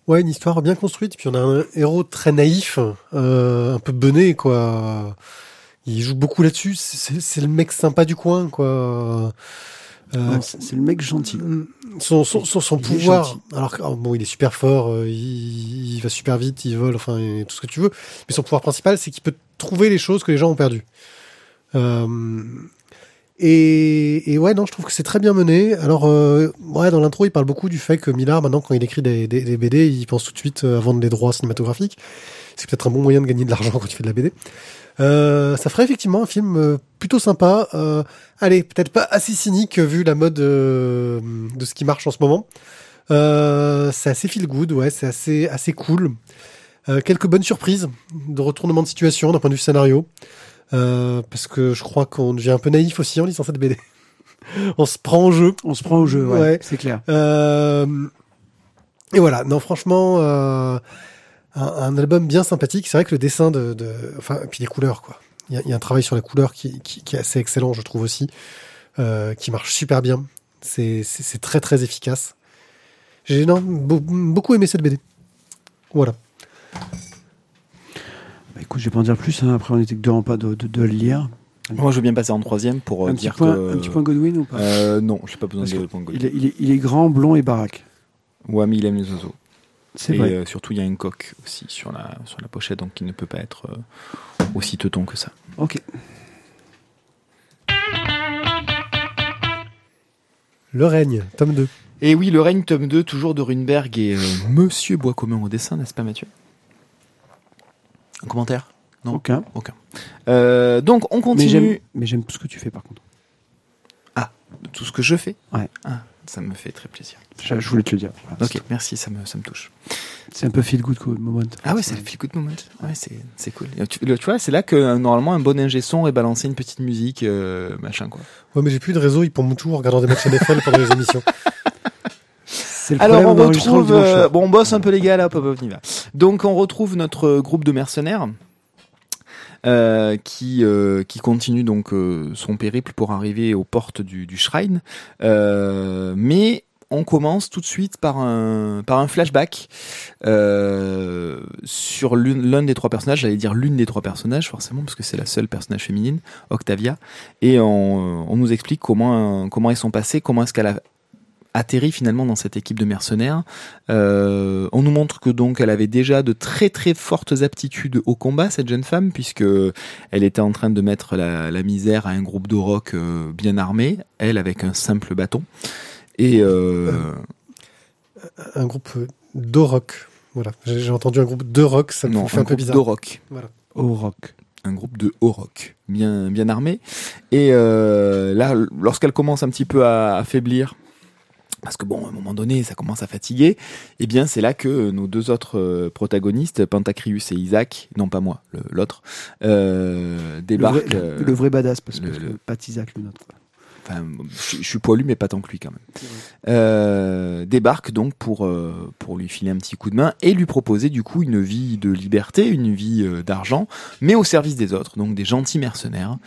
Ouais, une histoire bien construite. Puis on a un héros très naïf, euh, un peu bené, quoi. Il joue beaucoup là-dessus. C'est le mec sympa du coin, quoi. Euh, c'est le mec gentil. Son, son, son, son Il est pouvoir, alors oh, bon, il est super fort, euh, il, il va super vite, il vole, enfin, et tout ce que tu veux. Mais son pouvoir principal, c'est qu'il peut trouver les choses que les gens ont perdues. Euh, et, et ouais, non, je trouve que c'est très bien mené. Alors, euh, ouais, dans l'intro, il parle beaucoup du fait que Millard, maintenant, quand il écrit des, des, des BD, il pense tout de suite euh, à vendre des droits cinématographiques. C'est peut-être un bon moyen de gagner de l'argent quand tu fais de la BD. Euh, ça ferait effectivement un film euh, plutôt sympa. Euh, allez, peut-être pas assez cynique euh, vu la mode euh, de ce qui marche en ce moment. Euh, c'est assez feel good, ouais, c'est assez assez cool. Euh, quelques bonnes surprises de retournement de situation d'un point de vue scénario. Euh, parce que je crois qu'on devient un peu naïf aussi en lisant cette BD. On se prend au jeu. On se prend au jeu, ouais, Ouais. c'est clair. Euh, et voilà, non, franchement, euh, un, un album bien sympathique. C'est vrai que le dessin de, de enfin, et puis les couleurs, quoi. Il y a, il y a un travail sur les couleurs qui, qui, qui est assez excellent, je trouve aussi, euh, qui marche super bien. C'est, très très efficace. J'ai beaucoup aimé cette BD. Voilà. Bah, écoute, je vais pas en dire plus. hein. Après, on était que deux en pas de, de, de le lire. Moi, je veux bien passer en troisième pour euh, Un petit, dire point, que. un petit point Godwin ou pas? Euh, non, j'ai pas besoin Parce de point il, est, il, est, il est grand, blond et baraque. Ouais, mais il aime les oiseaux. C'est Et vrai. euh, surtout, il y a une coque aussi sur la, sur la pochette, donc il ne peut pas être euh, aussi teuton que ça. Ok. Le règne, tome 2. Et oui, le règne tome 2, toujours de Runberg et euh, Monsieur Bois commun au dessin, n'est-ce pas Mathieu? Un commentaire? Non? Aucun. Euh, Donc on continue mais j'aime ce que tu fais par contre. tout ce que je fais? Ouais. Ah, ça me fait très plaisir. Je, je voulais te le dire. Voilà, Ok, merci, ça me, ça me touche. C'est un peu feel good moment. Ah ouais, c'est le feel good moment. Ouais, c'est, c'est cool. Et Tu, le- tu vois, c'est là que euh, normalement un bon ingé son aurait balancé une petite musique, euh, machin quoi. Ouais, mais j'ai plus de réseau, ils pomment tout en regardant des matchs NFL pendant les émissions. C'est le Alors problème on retrouve, euh, bon on bosse un peu les gars là, hop, hop, hop, on y va. Donc on retrouve notre euh, groupe de mercenaires euh, qui euh, qui continue donc euh, son périple pour arriver aux portes du, shrine, mais on commence tout de suite par un par un flashback sur l'un des trois personnages, j'allais dire l'une des trois personnages forcément parce que c'est la seule personnage féminine, Octavia, et on, nous explique comment comment ils sont passés, comment est-ce qu'elle a atterri finalement dans cette équipe de mercenaires. Euh, on nous montre que donc elle avait déjà de très très fortes aptitudes au combat cette jeune femme puisque elle était en train de mettre la, la misère à un groupe de rock euh, bien armé, elle avec un simple bâton. Et euh, un groupe de rock. Voilà, j'ai entendu un groupe de rock, ça me non, fait un un peu bizarre. de rock. Au rock. un groupe de haut rock, bien bien armé. Et euh, là, lorsqu'elle commence un petit peu à affaiblir, parce que bon, à un moment donné, ça commence à fatiguer, et bien c'est là que nos deux autres euh, protagonistes, Pentacrius et Isaac, non pas moi, le- l'autre, euh, Le débarquent. vrai, euh, le vrai badass, parce que le- le, le- pas Isaac, le nôtre. Enfin, je, je suis poilu, mais pas tant que lui quand même. Euh, débarque donc pour euh, pour lui filer un petit coup de main et lui proposer du coup une vie de liberté, une vie euh, d'argent, mais au service des autres, donc des gentils mercenaires.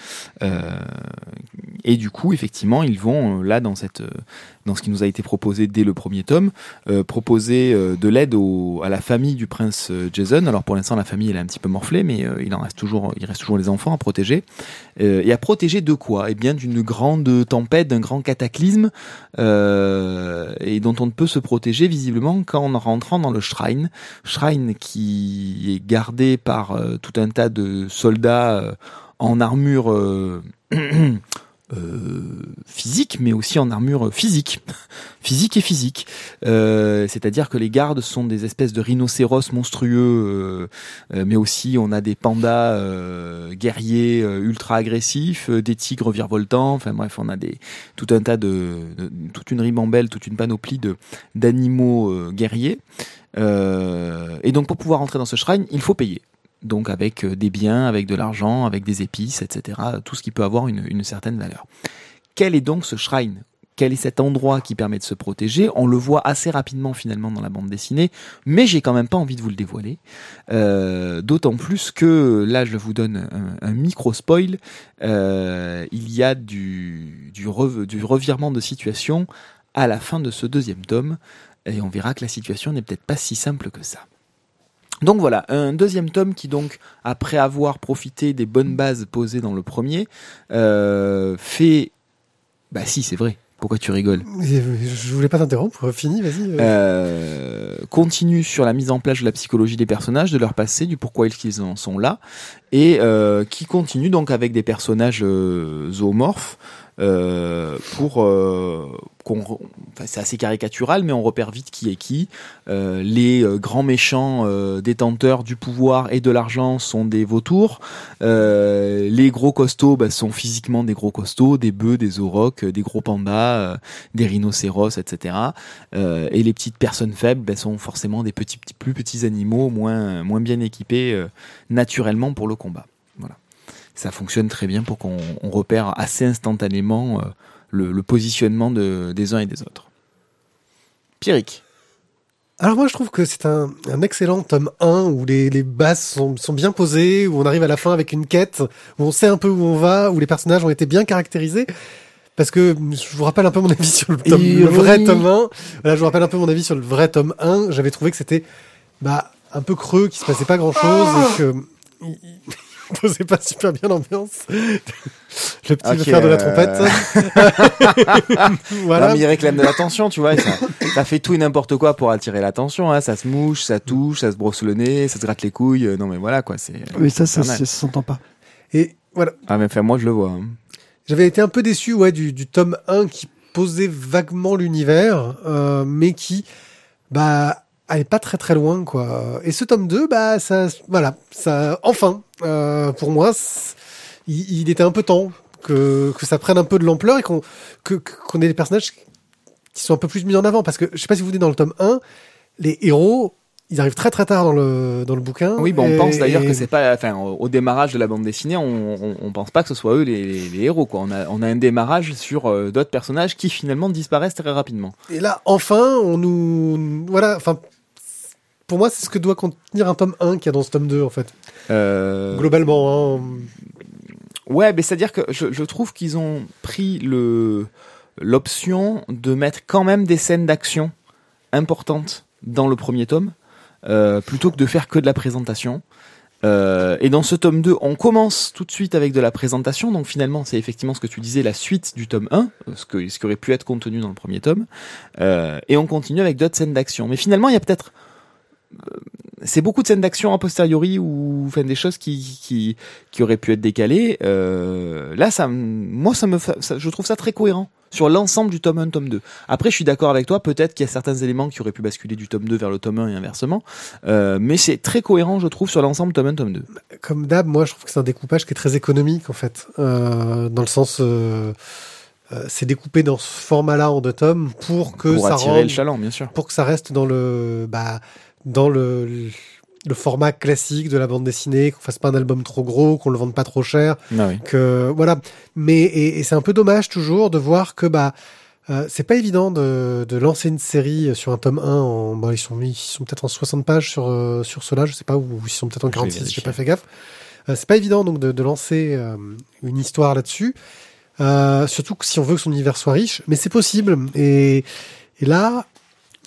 Et du coup, effectivement, ils vont euh, là dans cette euh, dans ce qui nous a été proposé dès le premier tome, euh, proposer de l'aide à la famille du prince Jason. Alors pour l'instant, la famille elle est un petit peu morflée, mais il en reste toujours, il reste toujours les enfants à protéger. Et à protéger de quoi? Eh bien, d'une grande tempête, d'un grand cataclysme, et dont on ne peut se protéger visiblement qu'en rentrant dans le shrine. Shrine qui est gardé par tout un tas de soldats en armure. euh, physique, mais aussi en armure physique, physique et physique. Euh, C'est-à-dire que les gardes sont des espèces de rhinocéros monstrueux, euh, mais aussi on a des pandas guerriers ultra agressifs, des tigres virevoltants. Enfin bref, on a des tout un tas de, toute une ribambelle, toute une panoplie de d'animaux guerriers. Et donc pour pouvoir entrer dans ce shrine, il faut payer. Donc avec euh, des biens, avec de l'argent, avec des épices, etc. Tout ce qui peut avoir une, certaine valeur. Quel est donc ce shrine? Quel est cet endroit qui permet de se protéger? On le voit assez rapidement finalement dans la bande dessinée, mais j'ai quand même pas envie de vous le dévoiler. Euh, D'autant plus que là, je vous donne un, micro spoil. Euh, il y a du, du, du revirement de situation à la fin de ce deuxième tome, et on verra que la situation n'est peut-être pas si simple que ça. Donc voilà, un deuxième tome qui donc, après avoir profité des bonnes bases posées dans le premier, euh, fait... Bah si, c'est vrai. Pourquoi tu rigoles? Je voulais pas t'interrompre, fini, vas-y. euh. euh, continue sur la mise en place de la psychologie des personnages, de leur passé, du pourquoi ils en sont là, et euh, qui continue donc avec des personnages euh, zoomorphes euh, pour euh, c'est assez caricatural, mais on repère vite qui est qui. Euh, les euh, grands méchants euh, détenteurs du pouvoir et de l'argent sont des vautours. Les gros costauds bah, sont physiquement des gros costauds, des bœufs, des aurochs, des gros pandas, des rhinocéros, etc. Et les petites personnes faibles bah, sont forcément des petits, plus petits animaux, moins, moins bien équipés naturellement pour le combat. Voilà. Ça fonctionne très bien pour qu'on on repère assez instantanément le, le positionnement de, des uns et des autres. Pierrick. Alors moi je trouve que c'est un, un excellent tome 1 où les, les bases sont, sont bien posées, où on arrive à la fin avec une quête, où on sait un peu où on va, où les personnages ont été bien caractérisés. Parce que je vous rappelle un peu mon avis sur le, tome, le vrai tome 1. Voilà, je vous rappelle un peu mon avis sur le vrai tome 1. J'avais trouvé que c'était bah, un peu creux, qu'il se passait pas grand chose et que posait pas super bien l'ambiance. Le petit veut Ok, faire de la euh, trompette. voilà. Non, mais il réclame de l'attention, tu vois. Ça, ça fait tout et n'importe quoi pour attirer l'attention. Hein. Ça se mouche, ça touche, ça se brosse le nez, ça se gratte les couilles. Euh, Non, mais voilà quoi. C'est. Mais ça, ça, ça s'entend pas. Et voilà. Ah, mais enfin, moi je le vois. hein. J'avais été un peu déçu ouais, du, du tome 1 qui posait vaguement l'univers, euh, mais qui bah allait pas très très loin quoi. Et ce tome 2, bah ça voilà, ça enfin euh, pour moi il, il était un peu temps que, que ça prenne un peu de l'ampleur et qu'on que- qu'on ait des personnages qui sont un peu plus mis en avant parce que je sais pas si vous venez dans le tome 1, les héros ils arrivent très très tard dans le dans le bouquin. Oui, bon, on Et- pense d'ailleurs et- que c'est pas, enfin, au au démarrage de la bande dessinée, on, on, on pense pas que ce soit eux les, les, les héros, quoi. On a, on a un démarrage sur euh, d'autres personnages qui finalement disparaissent très rapidement. Et là, enfin, on nous. Voilà, enfin. Pour moi, c'est ce que doit contenir un tome 1 qu'il y a dans ce tome 2, en fait. Euh, Globalement, hein. Ouais, mais c'est-à-dire que je, je trouve qu'ils ont pris le l'option de mettre quand même des scènes d'action importantes dans le premier tome, euh, plutôt que de faire que de la présentation. Euh, et dans ce tome 2, on commence tout de suite avec de la présentation, donc finalement c'est effectivement ce que tu disais, la suite du tome 1, euh, ce, que, ce qui aurait pu être contenu dans le premier tome, euh, et on continue avec d'autres scènes d'action. Mais finalement, il y a peut-être... c'est beaucoup de scènes d'action a posteriori ou enfin, des choses qui, qui, qui auraient pu être décalées. Euh, là, ça, moi, ça me, ça- je trouve ça très cohérent sur l'ensemble du tome 1, tome 2. Après, je suis d'accord avec toi, peut-être qu'il y a certains éléments qui auraient pu basculer du tome 2 vers le tome 1 et inversement, euh, mais c'est très cohérent, je trouve, sur l'ensemble tome 1, tome 2. comme d'hab, moi, je trouve que c'est un découpage qui est très économique, en fait. Euh, dans le sens. euh, c'est découpé dans ce format-là en deux tomes pour que pour ça attirer rende- le chaland, bien sûr. pour que ça reste dans le bah dans le le format classique de la bande dessinée, qu'on fasse pas un album trop gros, qu'on le vende pas trop cher, Ah oui. que voilà. Mais et, et c'est un peu dommage toujours de voir que bah euh, c'est pas évident de, de lancer une série sur un tome 1 en bah, ils sont mis- ils sont peut-être en 60 pages sur euh, sur cela, je sais pas ou ils sont peut-être en Je vais 46, j'ai pas fait gaffe. Euh, c'est pas évident donc de, de lancer euh, une histoire là-dessus. Euh, surtout que si on veut que son univers soit riche, mais c'est possible et et là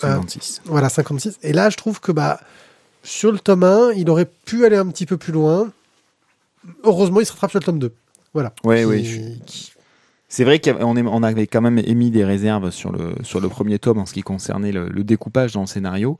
56. voilà, 56. Et là, je trouve que bah, sur le tome 1, il aurait pu aller un petit peu plus loin. Heureusement, il se rattrape sur le tome 2. Voilà. Oui, qui- C'est vrai qu'on avait quand même émis des réserves sur le, sur le premier tome en ce qui concernait le, le découpage dans le scénario.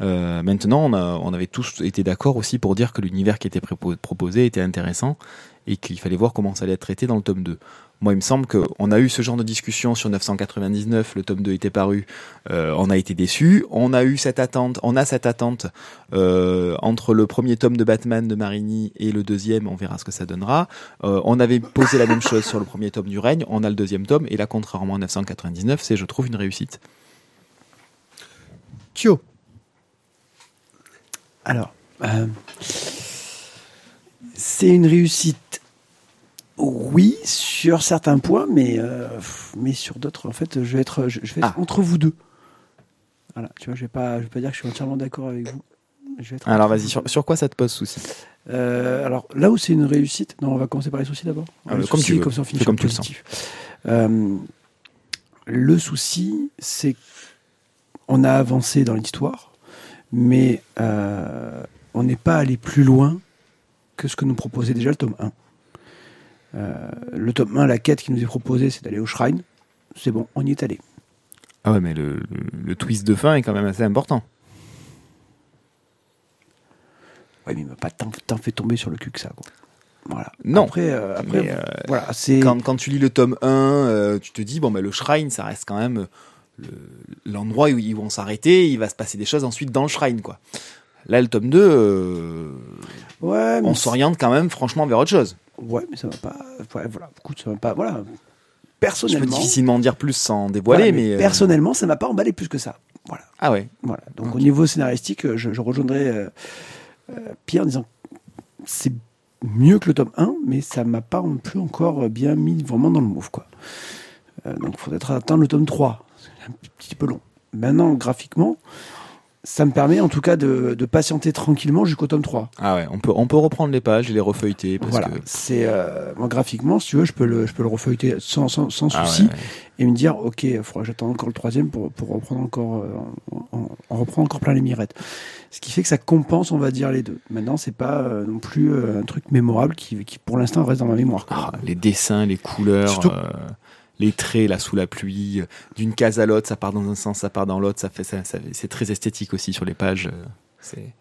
Euh, maintenant, on, a- on avait tous été d'accord aussi pour dire que l'univers qui était proposé était intéressant et qu'il fallait voir comment ça allait être traité dans le tome 2. Moi, il me semble qu'on a eu ce genre de discussion sur 999, le tome 2 était paru, euh, on a été déçus. On a eu cette attente, on a cette attente euh, entre le premier tome de Batman de Marini et le deuxième, on verra ce que ça donnera. Euh, on avait posé la même chose sur le premier tome du règne, on a le deuxième tome, et là, contrairement à 999, c'est, je trouve, une réussite. Kyo. Alors, euh, c'est une réussite. Oui, sur certains points, mais, euh, mais sur d'autres, en fait, je vais être, je, je vais être Ah. entre vous deux. Voilà, tu vois, je vais pas, je vais pas dire que je suis entièrement d'accord avec vous. Je vais être Alors vas-y, sur, quoi ça te pose souci? Euh, alors là où c'est une réussite, non, on va commencer par les soucis d'abord. Ah, comme soucis, tu veux. comme ça on finit comme le tu le sens. Euh, le souci, c'est qu'on a avancé dans l'histoire, mais on n'est pas allé plus loin que ce que nous proposait déjà le tome 1. Euh, le tome 1, la quête qui nous est proposée, c'est d'aller au shrine. C'est bon, on y est allé. Ah ouais, mais le, le- le twist de fin est quand même assez important. Ouais, mais il m'a pas tant, tant fait tomber sur le cul que ça. Quoi. Voilà. Non. Après, euh, après Mais, euh, voilà, c'est. quand, quand tu lis le tome 1, euh, tu te dis, bon, ben, le shrine, ça reste quand même le- l'endroit où ils vont s'arrêter, il va se passer des choses ensuite dans le shrine, quoi. Là, le tome 2, euh, Ouais, on s'oriente quand même franchement vers autre chose. Ouais, mais ça va pas. Ouais, voilà, écoute, ça va pas. Voilà. Je peux Personnellement. difficilement en dire plus sans dévoiler, voilà, mais. euh, personnellement, ça m'a pas emballé plus que ça. Voilà. Ah ouais. Voilà. Donc au niveau scénaristique, euh, je, je rejoindrai euh, Pierre en disant c'est mieux que le tome 1, mais ça m'a pas non plus encore bien mis vraiment dans le move. Quoi. Donc il faudrait attendre le tome 3. C'est un petit peu long. Maintenant, graphiquement, ça me permet en tout cas de, de patienter tranquillement jusqu'au tome 3. Ah ouais, on peut, on peut reprendre les pages et les refeuilleter. Parce Voilà, que... c'est euh, moi graphiquement, si tu veux, je peux le, je peux le refeuilleter sans, sans, sans Ah souci ouais, ouais. et me dire, ok, il faudra que j'attende encore le troisième pour, pour reprendre encore, euh, en reprendre encore plein les mirettes. Ce qui fait que ça compense, on va dire, les deux. Maintenant, c'est pas euh, non plus euh, un truc mémorable qui, qui pour l'instant reste dans ma mémoire. Ah, les dessins, les couleurs, Surtout- euh, les traits là sous la pluie, d'une case à l'autre, ça part dans un sens, ça part dans l'autre, ça fait ça, ça- c'est très esthétique aussi sur les pages. euh, C'est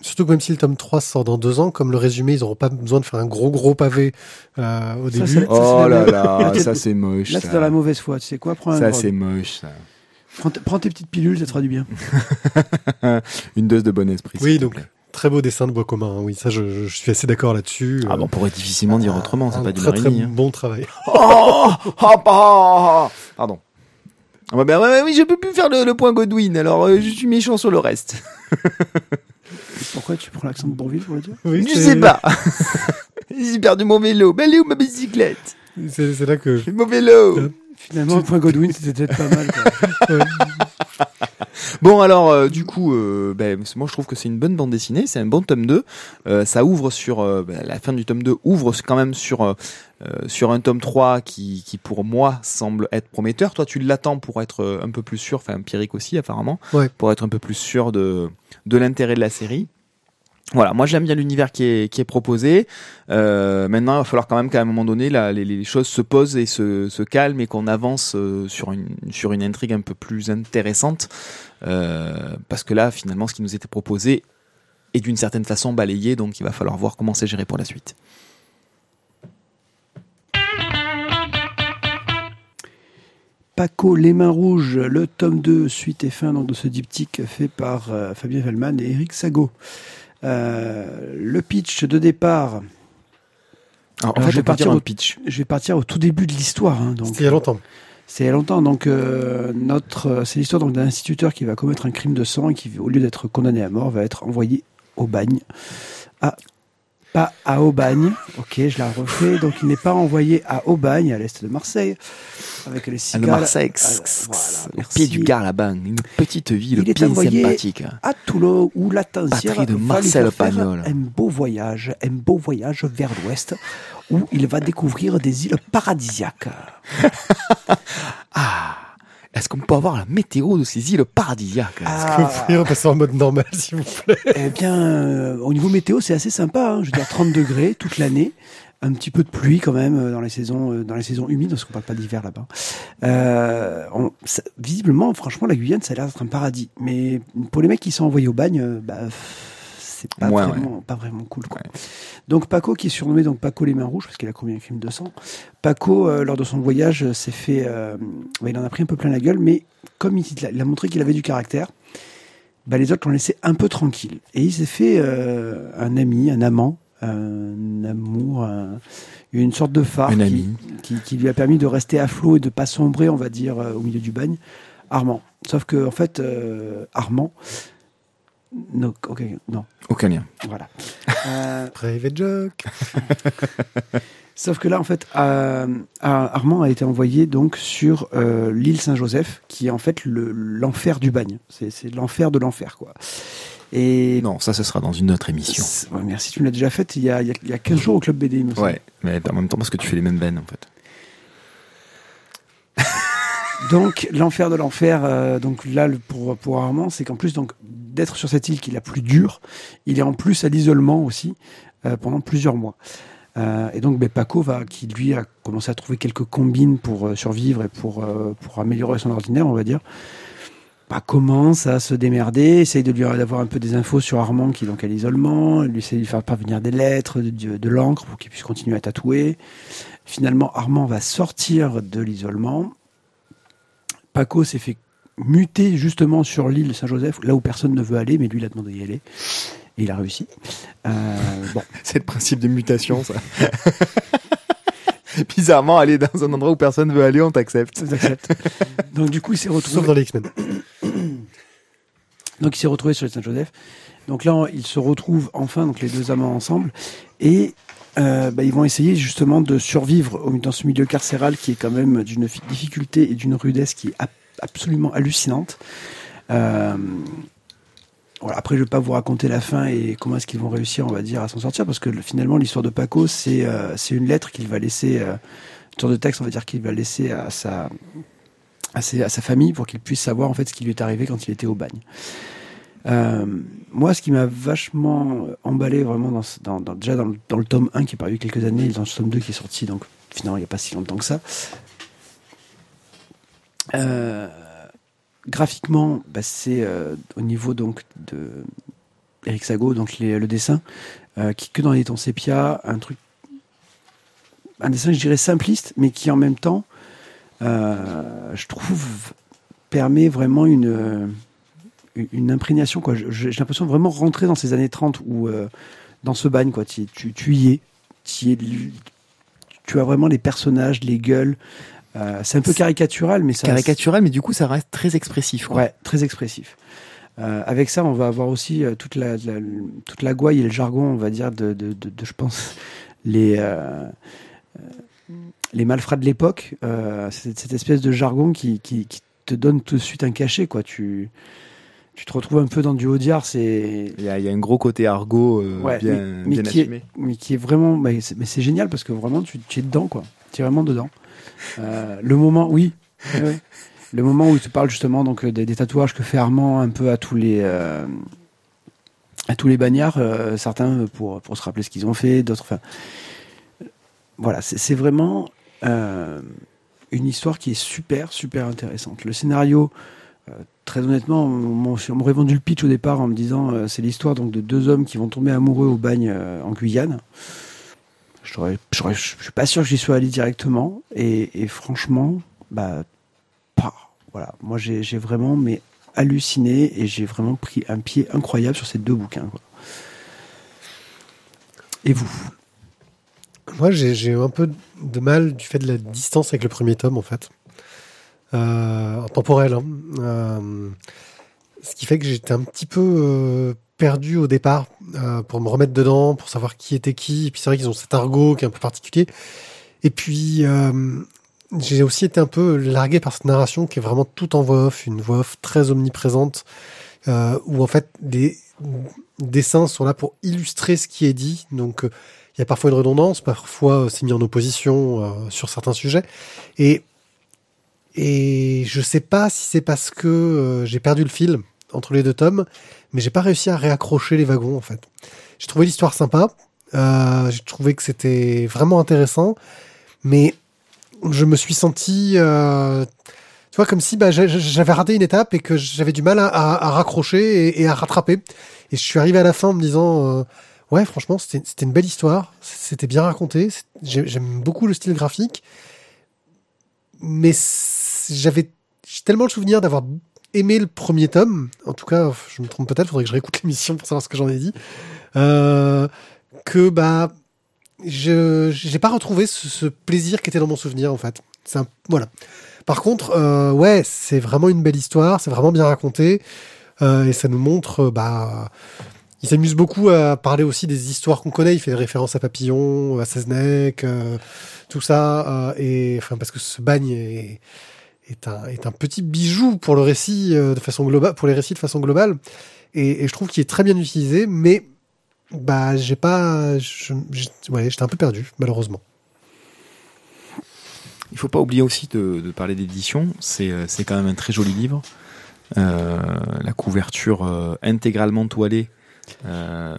Surtout que même si le tome 3 sort dans deux ans, comme le résumé, ils n'auront pas besoin de faire un gros gros pavé euh, au Ça, début. oh là la- là, ça c'est moche. Là, c'est dans la mauvaise foi. Tu sais quoi Prends, un Ça c'est moche. Ça. prends, t- prends tes petites pilules, ça te fera du bien. Une dose de bon esprit. Oui, s'il te donc plaît. Très beau dessin de bois commun. hein. Oui, ça, je, je suis assez d'accord là-dessus. Ah bon, on pourrait difficilement dire autrement, c'est pas du très très hein. bon travail. Oh, oh, oh, Pardon. Ah bah, ben, ouais, oui, je peux plus faire le, le point Godwin, alors euh, je suis méchant sur le reste. Pourquoi tu prends l'accent de Bourville pour le dire? Oui, je sais pas. J'ai perdu mon vélo. Ben, elle est où ma bicyclette? C'est là que mon vélo. Euh, Finalement, le point Godwin, c'était peut-être pas mal. quoi. Bon alors euh, du coup, euh, ben, moi je trouve que c'est une bonne bande dessinée, c'est un bon tome 2. Euh, ça ouvre sur ben, la fin du tome 2 ouvre quand même sur sur un tome 3 qui, qui pour moi semble être prometteur. Toi tu l'attends pour être un peu plus sûr, enfin Pierrick aussi apparemment, Ouais. pour être un peu plus sûr de de l'intérêt de la série. Voilà, moi j'aime bien l'univers qui est, proposé. Euh, maintenant, il va falloir quand même qu'à un moment donné, les, choses se posent et se, calment et qu'on avance euh, sur une, intrigue un peu plus intéressante. Euh, parce que là, finalement, ce qui nous était proposé est d'une certaine façon balayé, donc il va falloir voir comment c'est géré pour la suite. Paco Les Mains Rouges, le tome 2, suite et fin de ce diptyque fait par Fabien Vellman et Eric Sago. Euh, le pitch de départ, Alors, en Alors, fait, je vais partir au- pitch. je vais partir au tout début de l'histoire. hein, donc, il y a longtemps. C'est il y a longtemps. Donc, euh, notre, euh, c'est l'histoire donc, d'un instituteur qui va commettre un crime de sang et qui, au lieu d'être condamné à mort, va être envoyé au bagne. À, pas à Aubagne. Ok, je la refais. Donc, il n'est pas envoyé à Aubagne, à l'est de Marseille, avec les cigales. le Marseille, voilà, au pied du Gard là-bas, une petite ville Il bien sympathique. à Toulon où l'attention Patrie de Marcel Pagnol. un beau voyage, un beau voyage vers l'ouest où il va découvrir des îles paradisiaques. Ah, est-ce qu'on peut avoir la météo de ces îles paradisiaques Ah. Est-ce que vous pouvez repasser en mode normal, s'il vous plaît? Eh bien, euh, au niveau météo, c'est assez sympa. hein. Je veux dire, 30 degrés toute l'année. Un petit peu de pluie quand même euh, dans les saisons, euh, dans les saisons humides, parce qu'on parle pas d'hiver là-bas. Euh, on- ça- visiblement, franchement, la Guyane, ça a l'air d'être un paradis. Mais pour les mecs qui sont envoyés au bagne, bah, c'est pas, Ouais, vraiment, pas vraiment cool. Quoi. Donc Paco, qui est surnommé donc Paco les mains rouges, parce qu'il a commis un crime de sang. Paco, euh, lors de son voyage, euh, s'est fait, euh, bah, il en a pris un peu plein la gueule, mais comme il, il a- montré qu'il avait du caractère, bah, les autres l'ont laissé un peu tranquille. Et il s'est fait euh, un ami, un amant, un amour, un- une sorte de phare Un qui, ami. qui, qui lui a permis de rester à flot et de pas sombrer, on va dire, au milieu du bagne. Armand. Sauf que en fait, Armand, non, ok, non, Aucun lien. voilà. Euh, Private joke. Sauf que là, en fait, euh, Armand a été envoyé donc sur euh, l'île Saint-Joseph, qui est en fait le- l'enfer du bagne. C'est l'enfer de l'enfer, quoi. Et Non, ça, ce sera dans une autre émission. Ouais, merci, tu me l'as déjà fait il y, a, il y a- il y a 15 jours au Club BD. il me semble. Ouais, mais en même temps parce que tu fais les mêmes bennes en fait. Donc l'enfer de l'enfer, euh, donc là le- pour pour Armand, c'est qu'en plus donc d'être sur cette île qui est la plus dure, il est en plus à l'isolement aussi euh, pendant plusieurs mois. Euh, et donc ben, Paco va, qui lui a commencé à trouver quelques combines pour survivre et pour pour améliorer son ordinaire, on va dire. Bah, commence à se démerder, essaye de lui d'avoir un peu des infos sur Armand qui est donc à l'isolement, lui essaye de lui faire parvenir des lettres, de l'encre pour qu'il puisse continuer à tatouer. Finalement, Armand va sortir de l'isolement. Paco s'est fait muter justement sur l'île Saint-Joseph, là où personne ne veut aller, mais lui il a demandé d'y aller. Et il a réussi. Euh, bon, C'est le principe de mutation, ça. Bizarrement, aller dans un endroit où personne veut aller, on t'accepte. Donc du coup, il s'est Sauf retrouvé. dans les X-Men. Donc il s'est retrouvé sur l'île Saint-Joseph. Donc là, ils se retrouvent enfin, donc les deux amants ensemble, et euh, bah, ils vont essayer justement de survivre dans ce milieu carcéral qui est quand même d'une fi- difficulté et d'une rudesse qui est ab- absolument hallucinante. Euh, voilà, après, je vais pas vous raconter la fin et comment est-ce qu'ils vont réussir, on va dire, à s'en sortir, parce que le- finalement, l'histoire de Paco, c'est euh, c'est une lettre qu'il va laisser, euh, une sorte de texte, on va dire, qu'il va laisser à sa, à sa famille pour qu'il puisse savoir en fait ce qui lui est arrivé quand il était au bagne. Euh, moi, ce qui m'a vachement emballé vraiment dans, déjà dans le, tome 1 qui est paru il y a quelques années, dans le tome 2 qui est sorti donc finalement il n'y a pas si longtemps que ça. Euh, graphiquement, bah, c'est euh, au niveau donc de Eric Sago, donc le dessin, qui que dans les tons sépia, un truc, un dessin je dirais simpliste, mais qui en même temps, je trouve, permet vraiment une une imprégnation quoi. J'ai l'impression de vraiment rentrer dans ces années 30 ou dans ce bagne quoi. Tu, tu, tu y es, tu, y es, tu as vraiment les personnages, les gueules. Euh, c'est un peu caricatural, mais ça Caricatural, mais du coup, ça reste très expressif. Quoi. Ouais, très expressif. Euh, avec ça, on va avoir aussi euh, toute la, la- toute la gouaille et le jargon, on va dire, de, de, de, de, je pense, les, euh, euh, les malfrats de l'époque. Euh, cette, cette espèce de jargon qui, qui, qui te donne tout de suite un cachet, quoi. Tu, tu te retrouves un peu dans du Audiard, c'est Il y, a, il y a un gros côté argot euh, Ouais, bien, mais- mais bien qui est- assumé. mais qui est vraiment mais c'est génial parce que vraiment tu, tu es dedans quoi tu es vraiment dedans Euh, le moment oui ouais, ouais. le moment où tu parles justement donc euh, des, des tatouages que fait Armand un peu à tous les euh, à tous les bagnards certains pour pour se rappeler ce qu'ils ont fait d'autres enfin voilà c'est vraiment une histoire qui est super super intéressante le scénario très honnêtement, on m'aurait vendu le pitch au départ en me disant euh, c'est l'histoire donc de deux hommes qui vont tomber amoureux au bagne euh, en Guyane. Je suis pas sûr que j'y sois allé directement et, franchement, bah. Voilà, moi j'ai vraiment mais halluciné et j'ai vraiment pris un pied incroyable sur ces deux bouquins. Et vous? Moi, j'ai eu un peu de mal du fait de la distance avec le premier tome, en fait. Euh, temporel. hein. Euh, ce qui fait que j'étais un petit peu euh, perdu au départ pour me remettre dedans, pour savoir qui était qui. Et puis c'est vrai qu'ils ont cet argot qui est un peu particulier. Et puis j'ai aussi été un peu largué par cette narration qui est vraiment tout en voix off, une voix off très omniprésente, où en fait des dessins sont là pour illustrer ce qui est dit. Donc il y a parfois une redondance, parfois c'est mis en opposition sur certains sujets. Et et je sais pas si c'est parce que euh, j'ai perdu le fil entre les deux tomes, mais j'ai pas réussi à réaccrocher les wagons en fait. J'ai trouvé l'histoire sympa, euh, j'ai trouvé que c'était vraiment intéressant, mais je me suis senti, euh, tu vois, comme si bah, j'a- j'avais raté une étape et que j'avais du mal à, raccrocher et, et à rattraper. Et je suis arrivé à la fin en me disant, euh, ouais, franchement, c'était une belle histoire, c'était bien raconté, j'aime beaucoup le style graphique, mais j'avais tellement le souvenir d'avoir aimé le premier tome, en tout cas, je me trompe peut-être, faudrait que je réécoute l'émission pour savoir ce que j'en ai dit, euh, que bah je j'ai pas retrouvé ce, plaisir qui était dans mon souvenir en fait. Voilà. Par contre, euh, ouais, c'est vraiment une belle histoire, c'est vraiment bien raconté euh, et ça nous montre bah il s'amuse beaucoup à parler aussi des histoires qu'on connaît. Il fait des références à Papillon, à Seznec, euh, tout ça. euh, et enfin, parce que ce bagne est, un, est un petit bijou pour le récit euh, de façon globale, pour les récits de façon globale. Et, je trouve qu'il est très bien utilisé, mais bah j'ai pas, j'étais un peu perdu malheureusement. Il faut pas oublier aussi de, parler d'édition. C'est c'est quand même un très joli livre. La couverture intégralement toilée. Euh,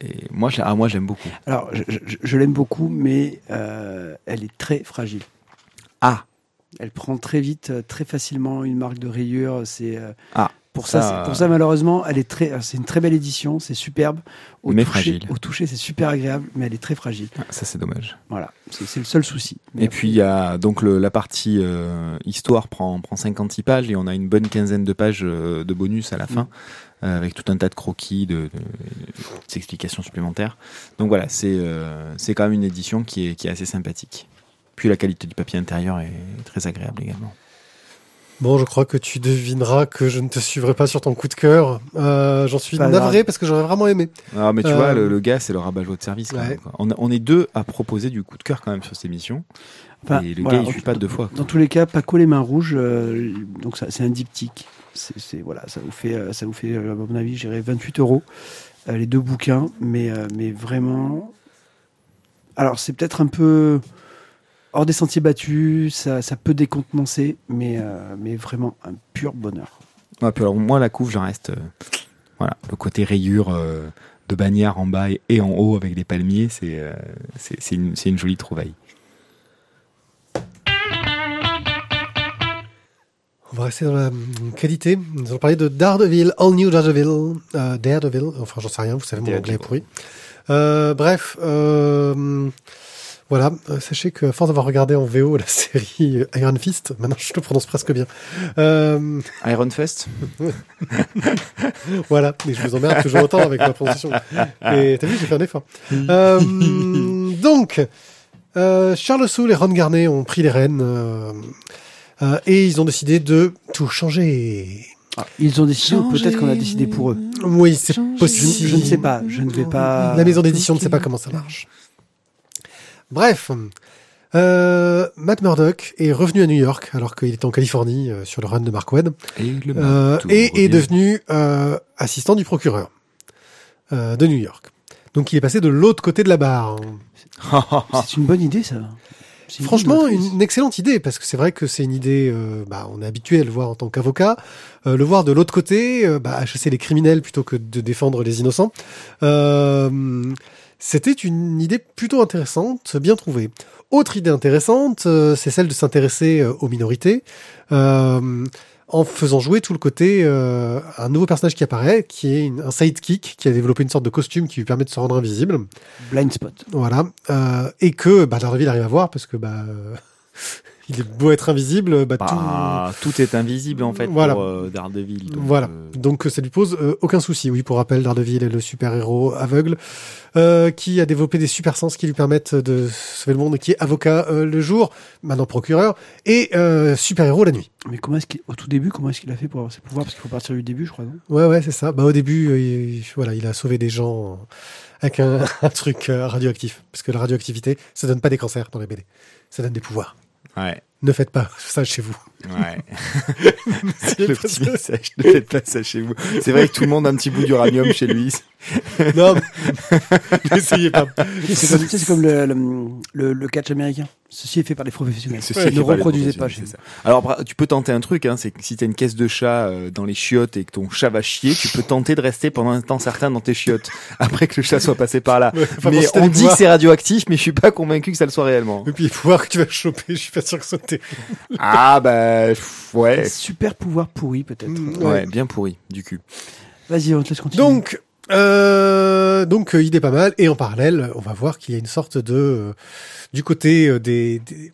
et moi, je- ah, moi j'aime beaucoup. Alors, je, je- je l'aime beaucoup, mais euh, elle est très fragile. Ah, Elle prend très vite, euh, très facilement une marque de rayure. C'est euh, Ah, pour ça, ça- c'est- pour ça malheureusement, elle est très. C'est une très belle édition, c'est superbe. Au Mais toucher, fragile. Au toucher, c'est super agréable, mais elle est très fragile. ah, ça c'est dommage. Voilà, c'est le seul souci. Mais Et puis il y a donc le- la partie euh, histoire prend, prend 56 pages et on a une bonne quinzaine de pages euh, de bonus à la fin euh, avec tout un tas de croquis, de, de- des explications supplémentaires. Donc voilà, c'est euh, c'est quand même une édition qui est, qui est assez sympathique. Puis la qualité du papier intérieur est très agréable également. Bon, je crois que tu devineras que je ne te suivrai pas sur ton coup de cœur. Euh, J'en suis Pas navré grave. parce que j'aurais vraiment aimé. Ah, mais tu Euh, vois, le, le gars, c'est le rabat-joie de service. quand Ouais. même, quoi. On, est deux à proposer du coup de cœur quand même sur cette émission. Enfin, et le voilà, gars, il suit pas deux fois. quoi. Dans tous les cas, Paco les mains rouges, euh, donc ça, c'est un diptyque. C'est, voilà, ça vous fait, euh, ça vous fait, euh, à mon avis, j'irais 28 euros euh, les deux bouquins, mais, euh, mais vraiment. Alors c'est peut-être un peu hors des sentiers battus, ça, ça peut décontenancer, mais, euh, mais vraiment un pur bonheur. Ouais, puis alors, moi, la couve, j'en reste. euh, voilà, le côté rayure euh, de bannière en bas et, en haut avec les palmiers, c'est euh, c'est c'est une, une jolie trouvaille. On va rester dans la hum, qualité. Nous allons parler de Daredevil, All New Daredevil, euh, Daredevil. Enfin, j'en sais rien. Vous savez, mon anglais est pourri. Euh, bref, euh, voilà. Euh, sachez que à force d'avoir regardé en VO la série Iron Fist, maintenant je le prononce presque bien. Euh, Iron Fest Voilà, mais je vous emmerde toujours autant avec ma prononciation. Et t'as vu, j'ai fait un effort. Euh, donc, euh, Charles Soule et Ron Garnet ont pris les rênes euh, euh, et ils ont décidé de tout changer. Ils ont décidé, ou peut-être qu'on a décidé pour eux. Oui, c'est Je, possible. je ne sais pas, je ne vais pas. La maison d'édition ne sait pas comment ça marche. Bref, euh, Matt Murdock est revenu à New York alors qu'il était en Californie euh, sur le run de Mark Webb. et Euh, et est devenu euh, assistant du procureur euh, de New York. Donc il est passé de l'autre côté de la barre. C'est une bonne idée, ça. Une Franchement, une, une excellente idée parce que c'est vrai que c'est une idée. euh, bah, on est habitué à le voir en tant qu'avocat, Euh, le voir de l'autre côté, euh, bah, chasser les criminels plutôt que de défendre les innocents. Euh, C'était une idée plutôt intéressante, bien trouvée. Autre idée intéressante, euh, c'est celle de s'intéresser euh, aux minorités. Euh, en faisant jouer tout le côté euh, un nouveau personnage qui apparaît, qui est une- un sidekick, qui a développé une sorte de costume qui lui permet de se rendre invisible. Blind spot. Voilà. Euh, et que bah, Daredevil arrive à voir parce que bah, euh, il est beau être invisible, bah, Bah, tout est invisible en fait Voilà. pour euh, Daredevil. donc, Voilà. euh, Donc ça lui pose euh, aucun souci. Oui, pour rappel, Daredevil est le super-héros aveugle euh, qui a développé des super sens qui lui permettent de sauver le monde, qui est avocat euh, le jour, maintenant procureur, et euh, super-héros la nuit. Mais comment est-ce qu'il, au tout début, comment est-ce qu'il a fait pour avoir ses pouvoirs? Parce qu'il faut partir du début, je crois, non? Ouais, ouais, c'est ça. Bah, au début, euh, il, voilà, il a sauvé des gens avec un, un truc euh, radioactif. Parce que la radioactivité, ça donne pas des cancers dans les BD. Ça donne des pouvoirs. Ouais. Ne faites pas ça chez vous. Ouais. le petit message, ne faites pas ça chez vous. C'est vrai que tout le monde a un petit bout d'uranium chez lui. Non, n'essayez pas. C'est comme, tu sais, c'est comme le, le, le- le catch américain. Ceci est fait par les professionnels. Ceci ne reproduisez pas chez vous. ça. Alors tu peux tenter un truc, hein, c'est que si t'as une caisse de chat euh, dans les chiottes et que ton chat va chier, tu peux tenter de rester pendant un temps certain dans tes chiottes après que le chat soit passé par là. Enfin, mais on dit que c'est radioactif, mais je suis pas convaincu que ça le soit réellement. Et puis, les pouvoirs que tu vas choper, je suis pas sûr que ah bah ouais, Super pouvoir pourri, peut-être. Mm, ouais, ouais. bien pourri du cul. Vas-y, on te laisse continuer. Donc, euh, donc euh, idée pas mal. Et en parallèle, on va voir qu'il y a une sorte de euh, du côté euh, des, des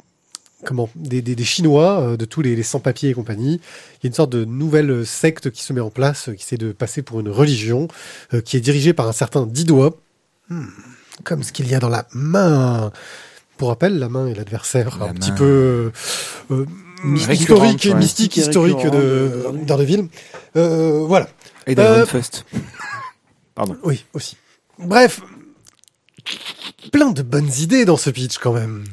comment des, des, des Chinois, euh, de tous les, les sans-papiers et compagnie. Il y a une sorte de nouvelle secte qui se met en place, euh, qui essaie de passer pour une religion, euh, qui est dirigée par un certain Didois, Hmm, comme ce qu'il y a dans la main. Pour rappel, la main est l'adversaire La un main. petit peu euh, Récurrente, historique et ouais. mystique, et historique de de- Daredevil. Euh, voilà. Et d'Iron Euh, Fist. Pardon. Oui, aussi. Bref, plein de bonnes idées dans ce pitch quand même.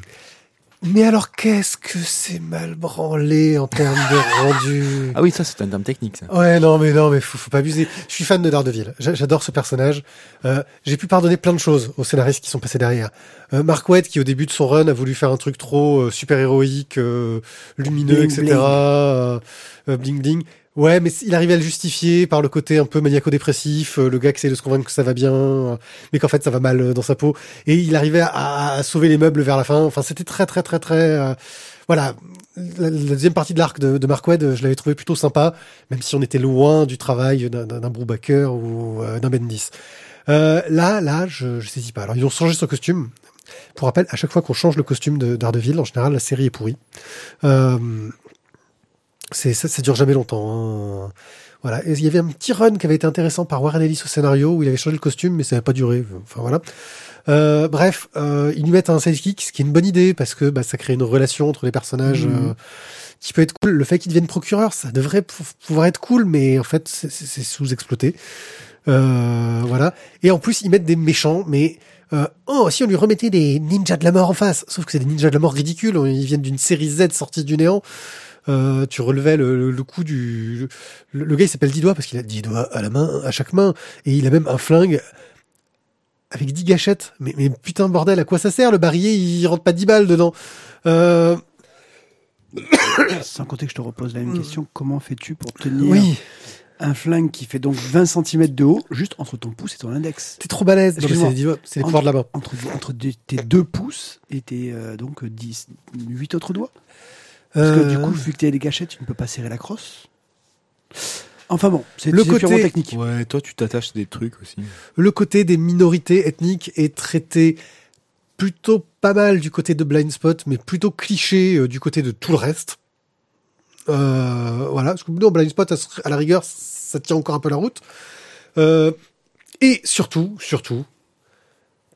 Mais alors qu'est-ce que c'est mal branlé en termes de rendu Ah oui, ça c'est un terme technique. Ça. Ouais, non, mais non, mais faut, faut pas abuser. Je suis fan de Daredevil. J'a- J'adore ce personnage. Euh, J'ai pu pardonner plein de choses aux scénaristes qui sont passés derrière. Euh, Mark Waid, qui au début de son run a voulu faire un truc trop euh, super héroïque, euh, lumineux, Bling, etc. bling. bling bling. Ouais, mais il arrivait à le justifier par le côté un peu maniaco-dépressif, euh, le gars qui essaie de se convaincre que ça va bien, euh, mais qu'en fait ça va mal euh, dans sa peau. Et il arrivait à, sauver les meubles vers la fin. Enfin, c'était très, très, très, très. euh, voilà. La, deuxième partie de l'arc de, de Mark Waid, je l'avais trouvé plutôt sympa, même si on était loin du travail d'un- Brubaker ou d'un Bendis. Euh, là, là, je, je saisis pas. Alors, ils ont changé son costume. Pour rappel, à chaque fois qu'on change le costume de en général, la série est pourrie. Euh, c'est ça, ça dure jamais longtemps. hein. Voilà. Et il y avait un petit run qui avait été intéressant par Warren Ellis au scénario où il avait changé le costume, mais ça n'avait pas duré. Enfin voilà. Euh, bref, euh, ils lui mettent un sidekick, ce qui est une bonne idée parce que bah, ça crée une relation entre les personnages Mhm. euh, qui peut être cool. Le fait qu'il devienne procureur, ça devrait pou- pouvoir être cool, mais en fait, c'est sous-exploité. Euh, voilà. Et en plus, ils mettent des méchants, mais euh, oh, si on lui remettait des ninjas de la mort en face, sauf que c'est des ninjas de la mort ridicules. Ils viennent d'une série Z sortie du néant. Euh, tu relevais le, le, coup du le, le gars il s'appelle 10 doigts parce qu'il a 10 doigts à la main à chaque main et il a même un flingue avec 10 gâchettes. Mais, mais putain bordel à quoi ça sert le barillet il rentre pas 10 balles dedans. Euh, Sans compter que je te repose la même question, comment fais-tu pour tenir oui. un flingue qui fait donc 20 cm de haut, juste entre ton pouce et ton index? T'es trop balèze. C'est les pouvoirs de la main. Entre, tes deux pouces et tes euh, donc 10, 8 autres doigts? Parce que Euh, du coup, vu que tu as des gâchettes, tu ne peux pas serrer la crosse. Enfin bon, c'est Le côté- technique. Ouais, toi tu t'attaches des trucs aussi. le côté des minorités ethniques est traité plutôt pas mal du côté de Blind Spot, mais plutôt cliché euh, du côté de tout le reste. Euh, voilà, parce que non, Blind Spot, à, à la rigueur, ça tient encore un peu la route. Euh, et surtout, surtout,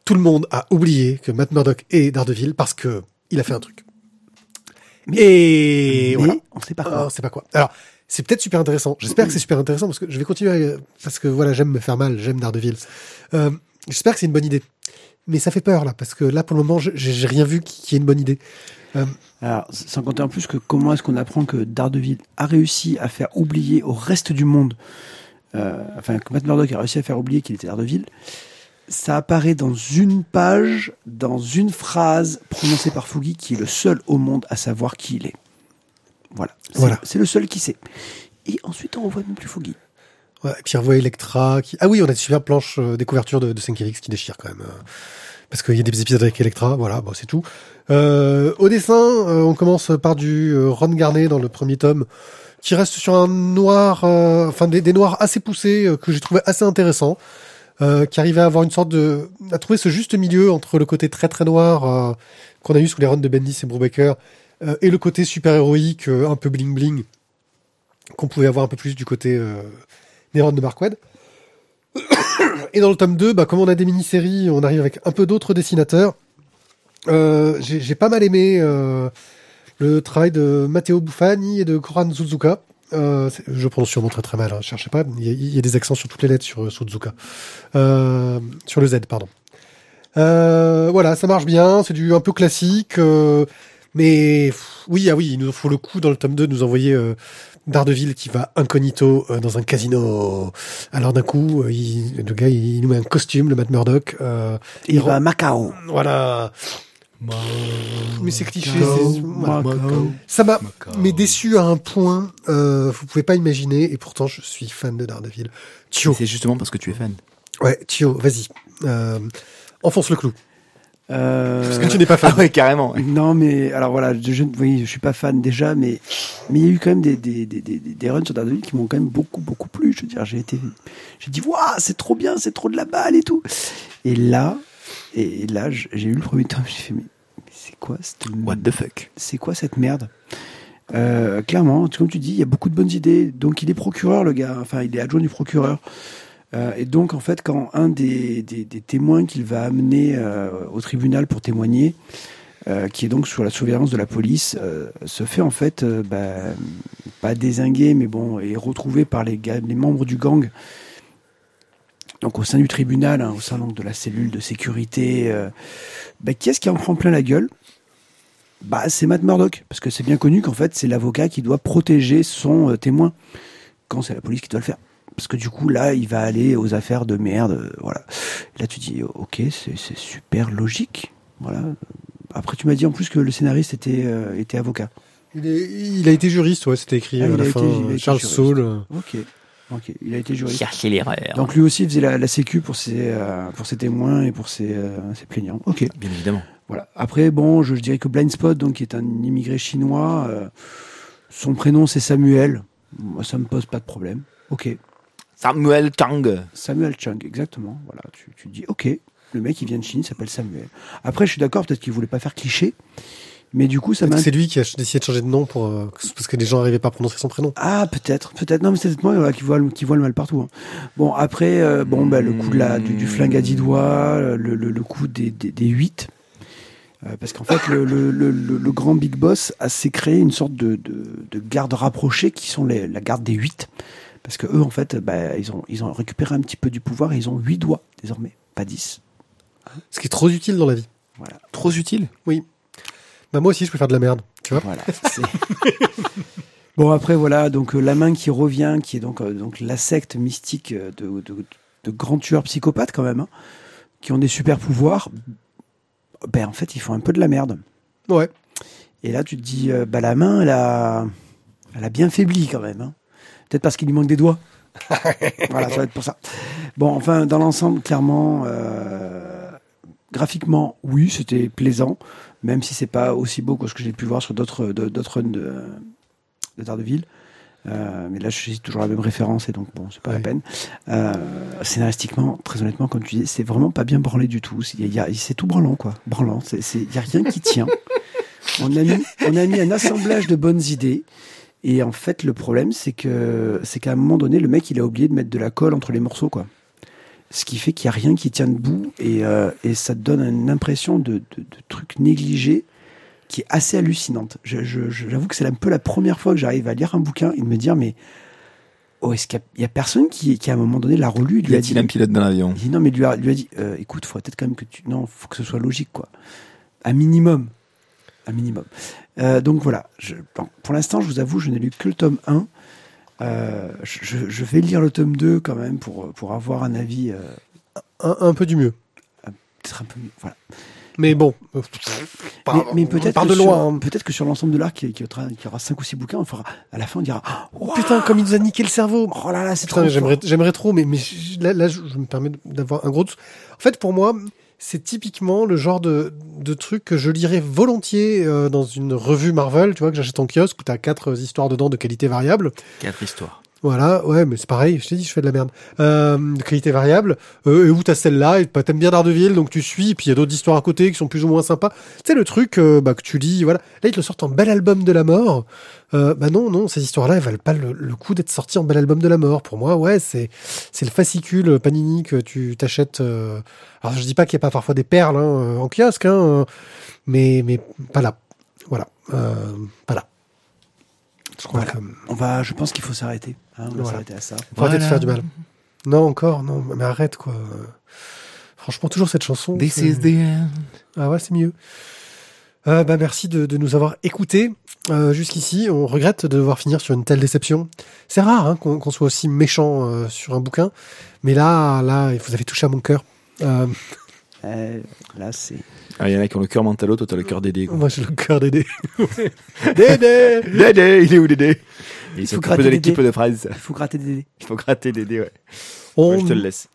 tout le monde a oublié que Matt Murdock est Daredevil parce que il a fait un truc. Et Mais voilà. on sait pas Ah, quoi. on sait pas quoi. Alors, c'est peut-être super intéressant. J'espère que c'est super intéressant parce que je vais continuer à- parce que voilà, j'aime me faire mal, j'aime Daredevil. Euh, J'espère que c'est une bonne idée. Mais ça fait peur là parce que là pour le moment, j'ai rien vu qui, qui est une bonne idée. Alors, sans compter en plus que comment est-ce qu'on apprend que Daredevil a réussi à faire oublier au reste du monde, euh, enfin que Matt Murdock a réussi à faire oublier qu'il était Daredevil, ça apparaît dans une page, dans une phrase prononcée par Fougi, qui est le seul au monde à savoir qui il est. Voilà. C'est- Voilà. C'est le seul qui sait. Et ensuite, on revoit même plus Fougi. Ouais, et puis on Electra qui. Ah oui, on a des super planches euh, des couvertures de, de Sienkiewicz qui déchirent quand même. euh, parce qu'il y a des épisodes avec Electra, voilà, bon, c'est tout. Euh, au dessin, on commence par du Ron Garnet dans le premier tome, qui reste sur un noir, enfin des, des noirs assez poussés que j'ai trouvé assez intéressant, euh, qui arrivait à avoir une sorte de, à trouver ce juste milieu entre le côté très très noir euh, qu'on a eu sous les runs de Bendis et Brubaker euh, et le côté super héroïque, un peu bling bling, qu'on pouvait avoir un peu plus du côté des de Mark. Et dans le tome 2, bah, comme on a des mini-séries, on arrive avec un peu d'autres dessinateurs. J'ai pas mal aimé le travail de Matteo Buffani et de Koran Suzuka. Euh, je prononce sûrement très très mal, hein, cherchez pas. Il y, a, il y a des accents sur toutes les lettres sur euh, Suzuka. Euh, sur le Z, pardon. Euh, voilà, ça marche bien, c'est du un peu classique. euh, mais pff, oui, ah oui, il nous faut le coup dans le tome 2 de nous envoyer euh, Daredevil qui va incognito dans un casino. Alors d'un coup, il- le gars, il, nous met un costume, le Matt Murdock. Il rend- va à Macao. Voilà. Mais c'est cliché. Ça m'a mais déçu à un point, euh, vous pouvez pas imaginer. Et pourtant, je suis fan de Daredevil. Tio, C'est justement parce que tu es fan. ouais, Tio, vas-y, euh, enfonce le clou. Euh, Parce que tu n'es pas fan. Ah ouais, carrément. Non, mais alors voilà, je, je, oui, je suis pas fan déjà, mais mais il y a eu quand même des, des, des, des, des runs sur Daredevil qui m'ont quand même beaucoup, beaucoup plu. Je veux dire, j'ai été, j'ai dit, waouh, c'est trop bien, c'est trop de la balle et tout. Et là, et là, j'ai eu le premier tome, j'ai fait, mais c'est quoi cette, What the fuck? c'est quoi cette merde? Euh, Clairement, comme tu dis, il y a beaucoup de bonnes idées. Donc, il est procureur, le gars. Enfin, il est adjoint du procureur. Euh, et donc, en fait, quand un des, des, des témoins qu'il va amener euh, au tribunal pour témoigner, euh, qui est donc sous la surveillance de la police, se fait en fait bah, pas désinguer, mais bon, est retrouvé par les, gars, les membres du gang donc au sein du tribunal, hein, au sein donc, de la cellule de sécurité, euh, bah, qui est-ce qui en prend plein la gueule? Bah, c'est Matt Murdock, parce que c'est bien connu qu'en fait, c'est l'avocat qui doit protéger son euh, témoin quand c'est la police qui doit le faire. Parce que du coup, là, il va aller aux affaires de merde, euh, voilà. Là, tu dis, ok, c'est super logique, voilà. Après, tu m'as dit en plus que le scénariste était, euh, était avocat. Il, est- il a été juriste, ouais, c'était écrit Ah, à la fin. été- Charles. Saul. Ok, ok, il a été juriste. Chercher l'erreur. Donc lui aussi il faisait la, la sécu pour ses, euh, pour ses témoins et pour ses, euh, ses plaignants. Ok. Bien évidemment. Voilà. Après, bon, je, je dirais que Blind Spot, donc, qui est un immigré chinois, euh, son prénom c'est Samuel. Moi, ça me pose pas de problème. Ok. Samuel Chang. Samuel Chung, exactement. Voilà. Tu, tu dis, ok, le mec il vient de Chine, il s'appelle Samuel. Après, je suis d'accord, peut-être qu'il voulait pas faire cliché, mais du coup, ça m'a. C'est lui qui a décidé de changer de nom pour, euh, parce que les gens n'arrivaient pas à prononcer son prénom. Ah, peut-être, peut-être. Non, mais c'est peut-être moi voilà, qui, voit le, qui voit le mal partout. hein. Bon, après, euh, bon, bah, le coup de la, du, du flingue à 10 doigts, le, le, le coup des, des, des 8. Euh, parce qu'en fait, le, le, grand Big Boss a s'est créé une sorte de, de, de garde rapprochée qui sont les, la garde des 8. Parce que eux, en fait, bah, ils, ont, ils ont récupéré un petit peu du pouvoir et ils ont 8 doigts désormais, pas 10. Ce qui est trop utile dans la vie. Voilà. Trop utile? Bah, moi aussi, je peux faire de la merde. Tu vois Voilà. bon après voilà donc euh, la main qui revient, qui est donc euh, donc la secte mystique euh, de, de, de grands tueurs psychopathes quand même, hein, qui ont des super pouvoirs. Ben en fait ils font un peu de la merde. Ouais. Et là tu te dis euh, bah la main elle a elle a bien faibli quand même. hein. Peut-être parce qu'il lui manque des doigts. voilà ça va être pour ça. Bon enfin dans l'ensemble clairement euh, graphiquement oui c'était plaisant même si c'est pas aussi beau que ce que j'ai pu voir sur d'autres d'autres runs de, de Daredevil. Euh, mais là, je cite toujours la même référence et donc bon, c'est pas la peine. Euh, scénaristiquement, très honnêtement, comme tu dis, c'est vraiment pas bien branlé du tout. C'est- tout branlant, quoi. Branlant. Il y a rien qui tient. On a mis, on a mis un assemblage de bonnes idées. Et en fait, le problème, c'est que, c'est qu'à un moment donné, le mec, il a oublié de mettre de la colle entre les morceaux, quoi. Ce qui fait qu'il n'y a rien qui tient debout et, euh, et ça te donne une impression de, de, de truc négligé qui est assez hallucinante. Je- je- je- J'avoue que c'est un peu la première fois que j'arrive à lire un bouquin et de me dire, mais oh, est-ce qu'il y, a- y a personne qui, qui, à un moment donné, l'a relu lui Y a dit, a-t-il un pilote dans l'avion? Il dit non, mais lui a, lui a dit, euh, écoute, faudrait peut-être quand même que tu, non, faut que ce soit logique, quoi. Un minimum, un minimum. Euh, donc voilà. Je, bon, pour l'instant, je vous avoue, je n'ai lu que le tome 1. Euh, je, vais lire le tome 2 quand même pour, pour avoir un avis euh, Un, un peu du mieux. peut-être un peu mieux. Voilà. Mais bon. euh, mais, mais peut-être que de sur- loin. hein. Peut-être que sur l'ensemble de l'arc, qui, qui, aura- qui aura 5 ou 6 bouquins, on fera, à la fin, on dira Oh, putain, comme il nous a niqué le cerveau. Oh là là, c'est trop j'aimerais, trop, mais, mais là, là, je, je me permets d'avoir un gros. En fait, pour moi, c'est typiquement le genre de, de truc que je lirais volontiers euh, dans une revue Marvel, tu vois, que j'achète en kiosque, où t'as quatre histoires dedans de qualité variable. Quatre histoires. Voilà, ouais, mais c'est pareil, je t'ai dit, je fais de la merde. Euh, de qualité variable, euh, et où t'as celle-là, et bah, t'aimes bien Daredevil, donc tu suis, et puis il y a d'autres histoires à côté qui sont plus ou moins sympas. Tu sais, le truc euh, bah, que tu lis, voilà. Là, ils te le sortent en bel album de la mort. Euh, bah non, non, ces histoires-là, elles valent pas le, le coup d'être sorties en bel album de la mort. Pour moi, ouais, c'est c'est le fascicule Panini que tu t'achètes. euh, Alors, je dis pas qu'il y a pas parfois des perles hein, euh, en kiosque, hein, euh, mais, mais pas là. Voilà, euh, pas là. Voilà. On va, je pense qu'il faut s'arrêter. Hein, on va Voilà. s'arrêter à ça. Faut arrêter de faire du mal. Non, encore, non, mais arrête, quoi. Franchement, toujours cette chanson. This is the end. Ah ouais, c'est mieux. Euh, bah, merci de, de nous avoir écoutés euh, jusqu'ici. On regrette de devoir finir sur une telle déception. C'est rare hein, qu'on qu'on soit aussi méchant euh, sur un bouquin, mais là, là, vous avez touché à mon cœur. Euh, là, c'est. Ah, Il y en a qui ont le cœur mentalo, toi t'as le cœur Dédé. quoi. moi, j'ai le cœur d'aider. Dédé Dédé, il est où Dédé? Il faut gratter de l'équipe Dédé. de. Il faut gratter des dés. Il faut gratter Dédé, ouais. on, Ouais, je te le laisse.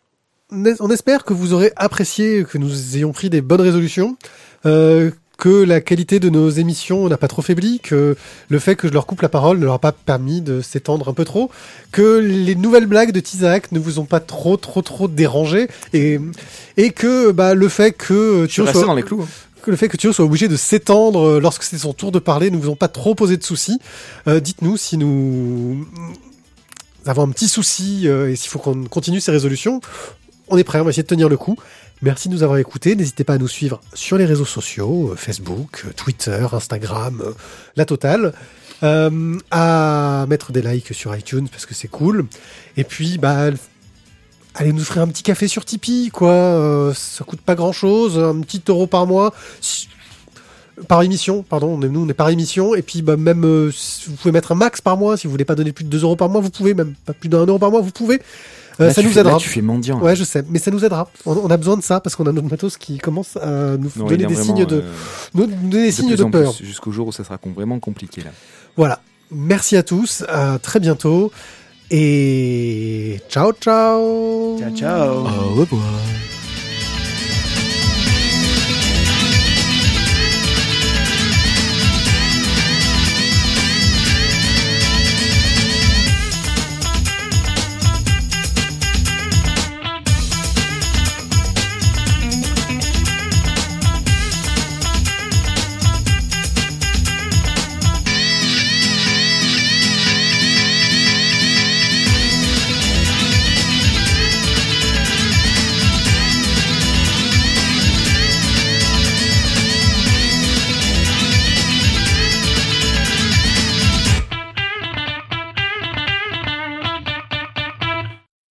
on espère que vous aurez apprécié, que nous ayons pris des bonnes résolutions, euh, que la qualité de nos émissions n'a pas trop faibli, que le fait que je leur coupe la parole ne leur a pas permis de s'étendre un peu trop, que les nouvelles blagues de Tizak ne vous ont pas trop trop trop dérangé, et, et que bah, le fait que dans les clous. hein. le fait que Thio soit obligé de s'étendre euh, lorsque c'est son tour de parler ne vous ont pas trop posé de soucis. Euh, Dites-nous si nous avons un petit souci euh, et s'il faut qu'on continue ces résolutions. On est prêt, on va essayer de tenir le coup. Merci de nous avoir écoutés. N'hésitez pas à nous suivre sur les réseaux sociaux, euh, Facebook, euh, Twitter, Instagram, euh, la totale. À mettre des likes sur iTunes parce que c'est cool. Et puis, bah, allez nous offrir un petit café sur Tipeee, quoi. Euh, ça coûte pas grand chose, un petit euro par mois. Par émission, pardon, nous on est par émission, et puis bah, même vous pouvez mettre un max par mois, si vous voulez pas donner plus de 2 euros par mois, vous pouvez, même pas plus d'un euro par mois, vous pouvez. Euh, Là, ça nous fais- là, aidera. tu fais mendiant. Ouais, je sais, mais ça nous aidera. On, on a besoin de ça parce qu'on a notre matos qui commence à nous Non, il donner des vraiment, signes de, euh, nous donner des de signes plus de en peur. Jusqu'au jour où ça sera vraiment compliqué là. Voilà. Merci à tous. À très bientôt. Et ciao, ciao. Ciao, ciao. Au revoir.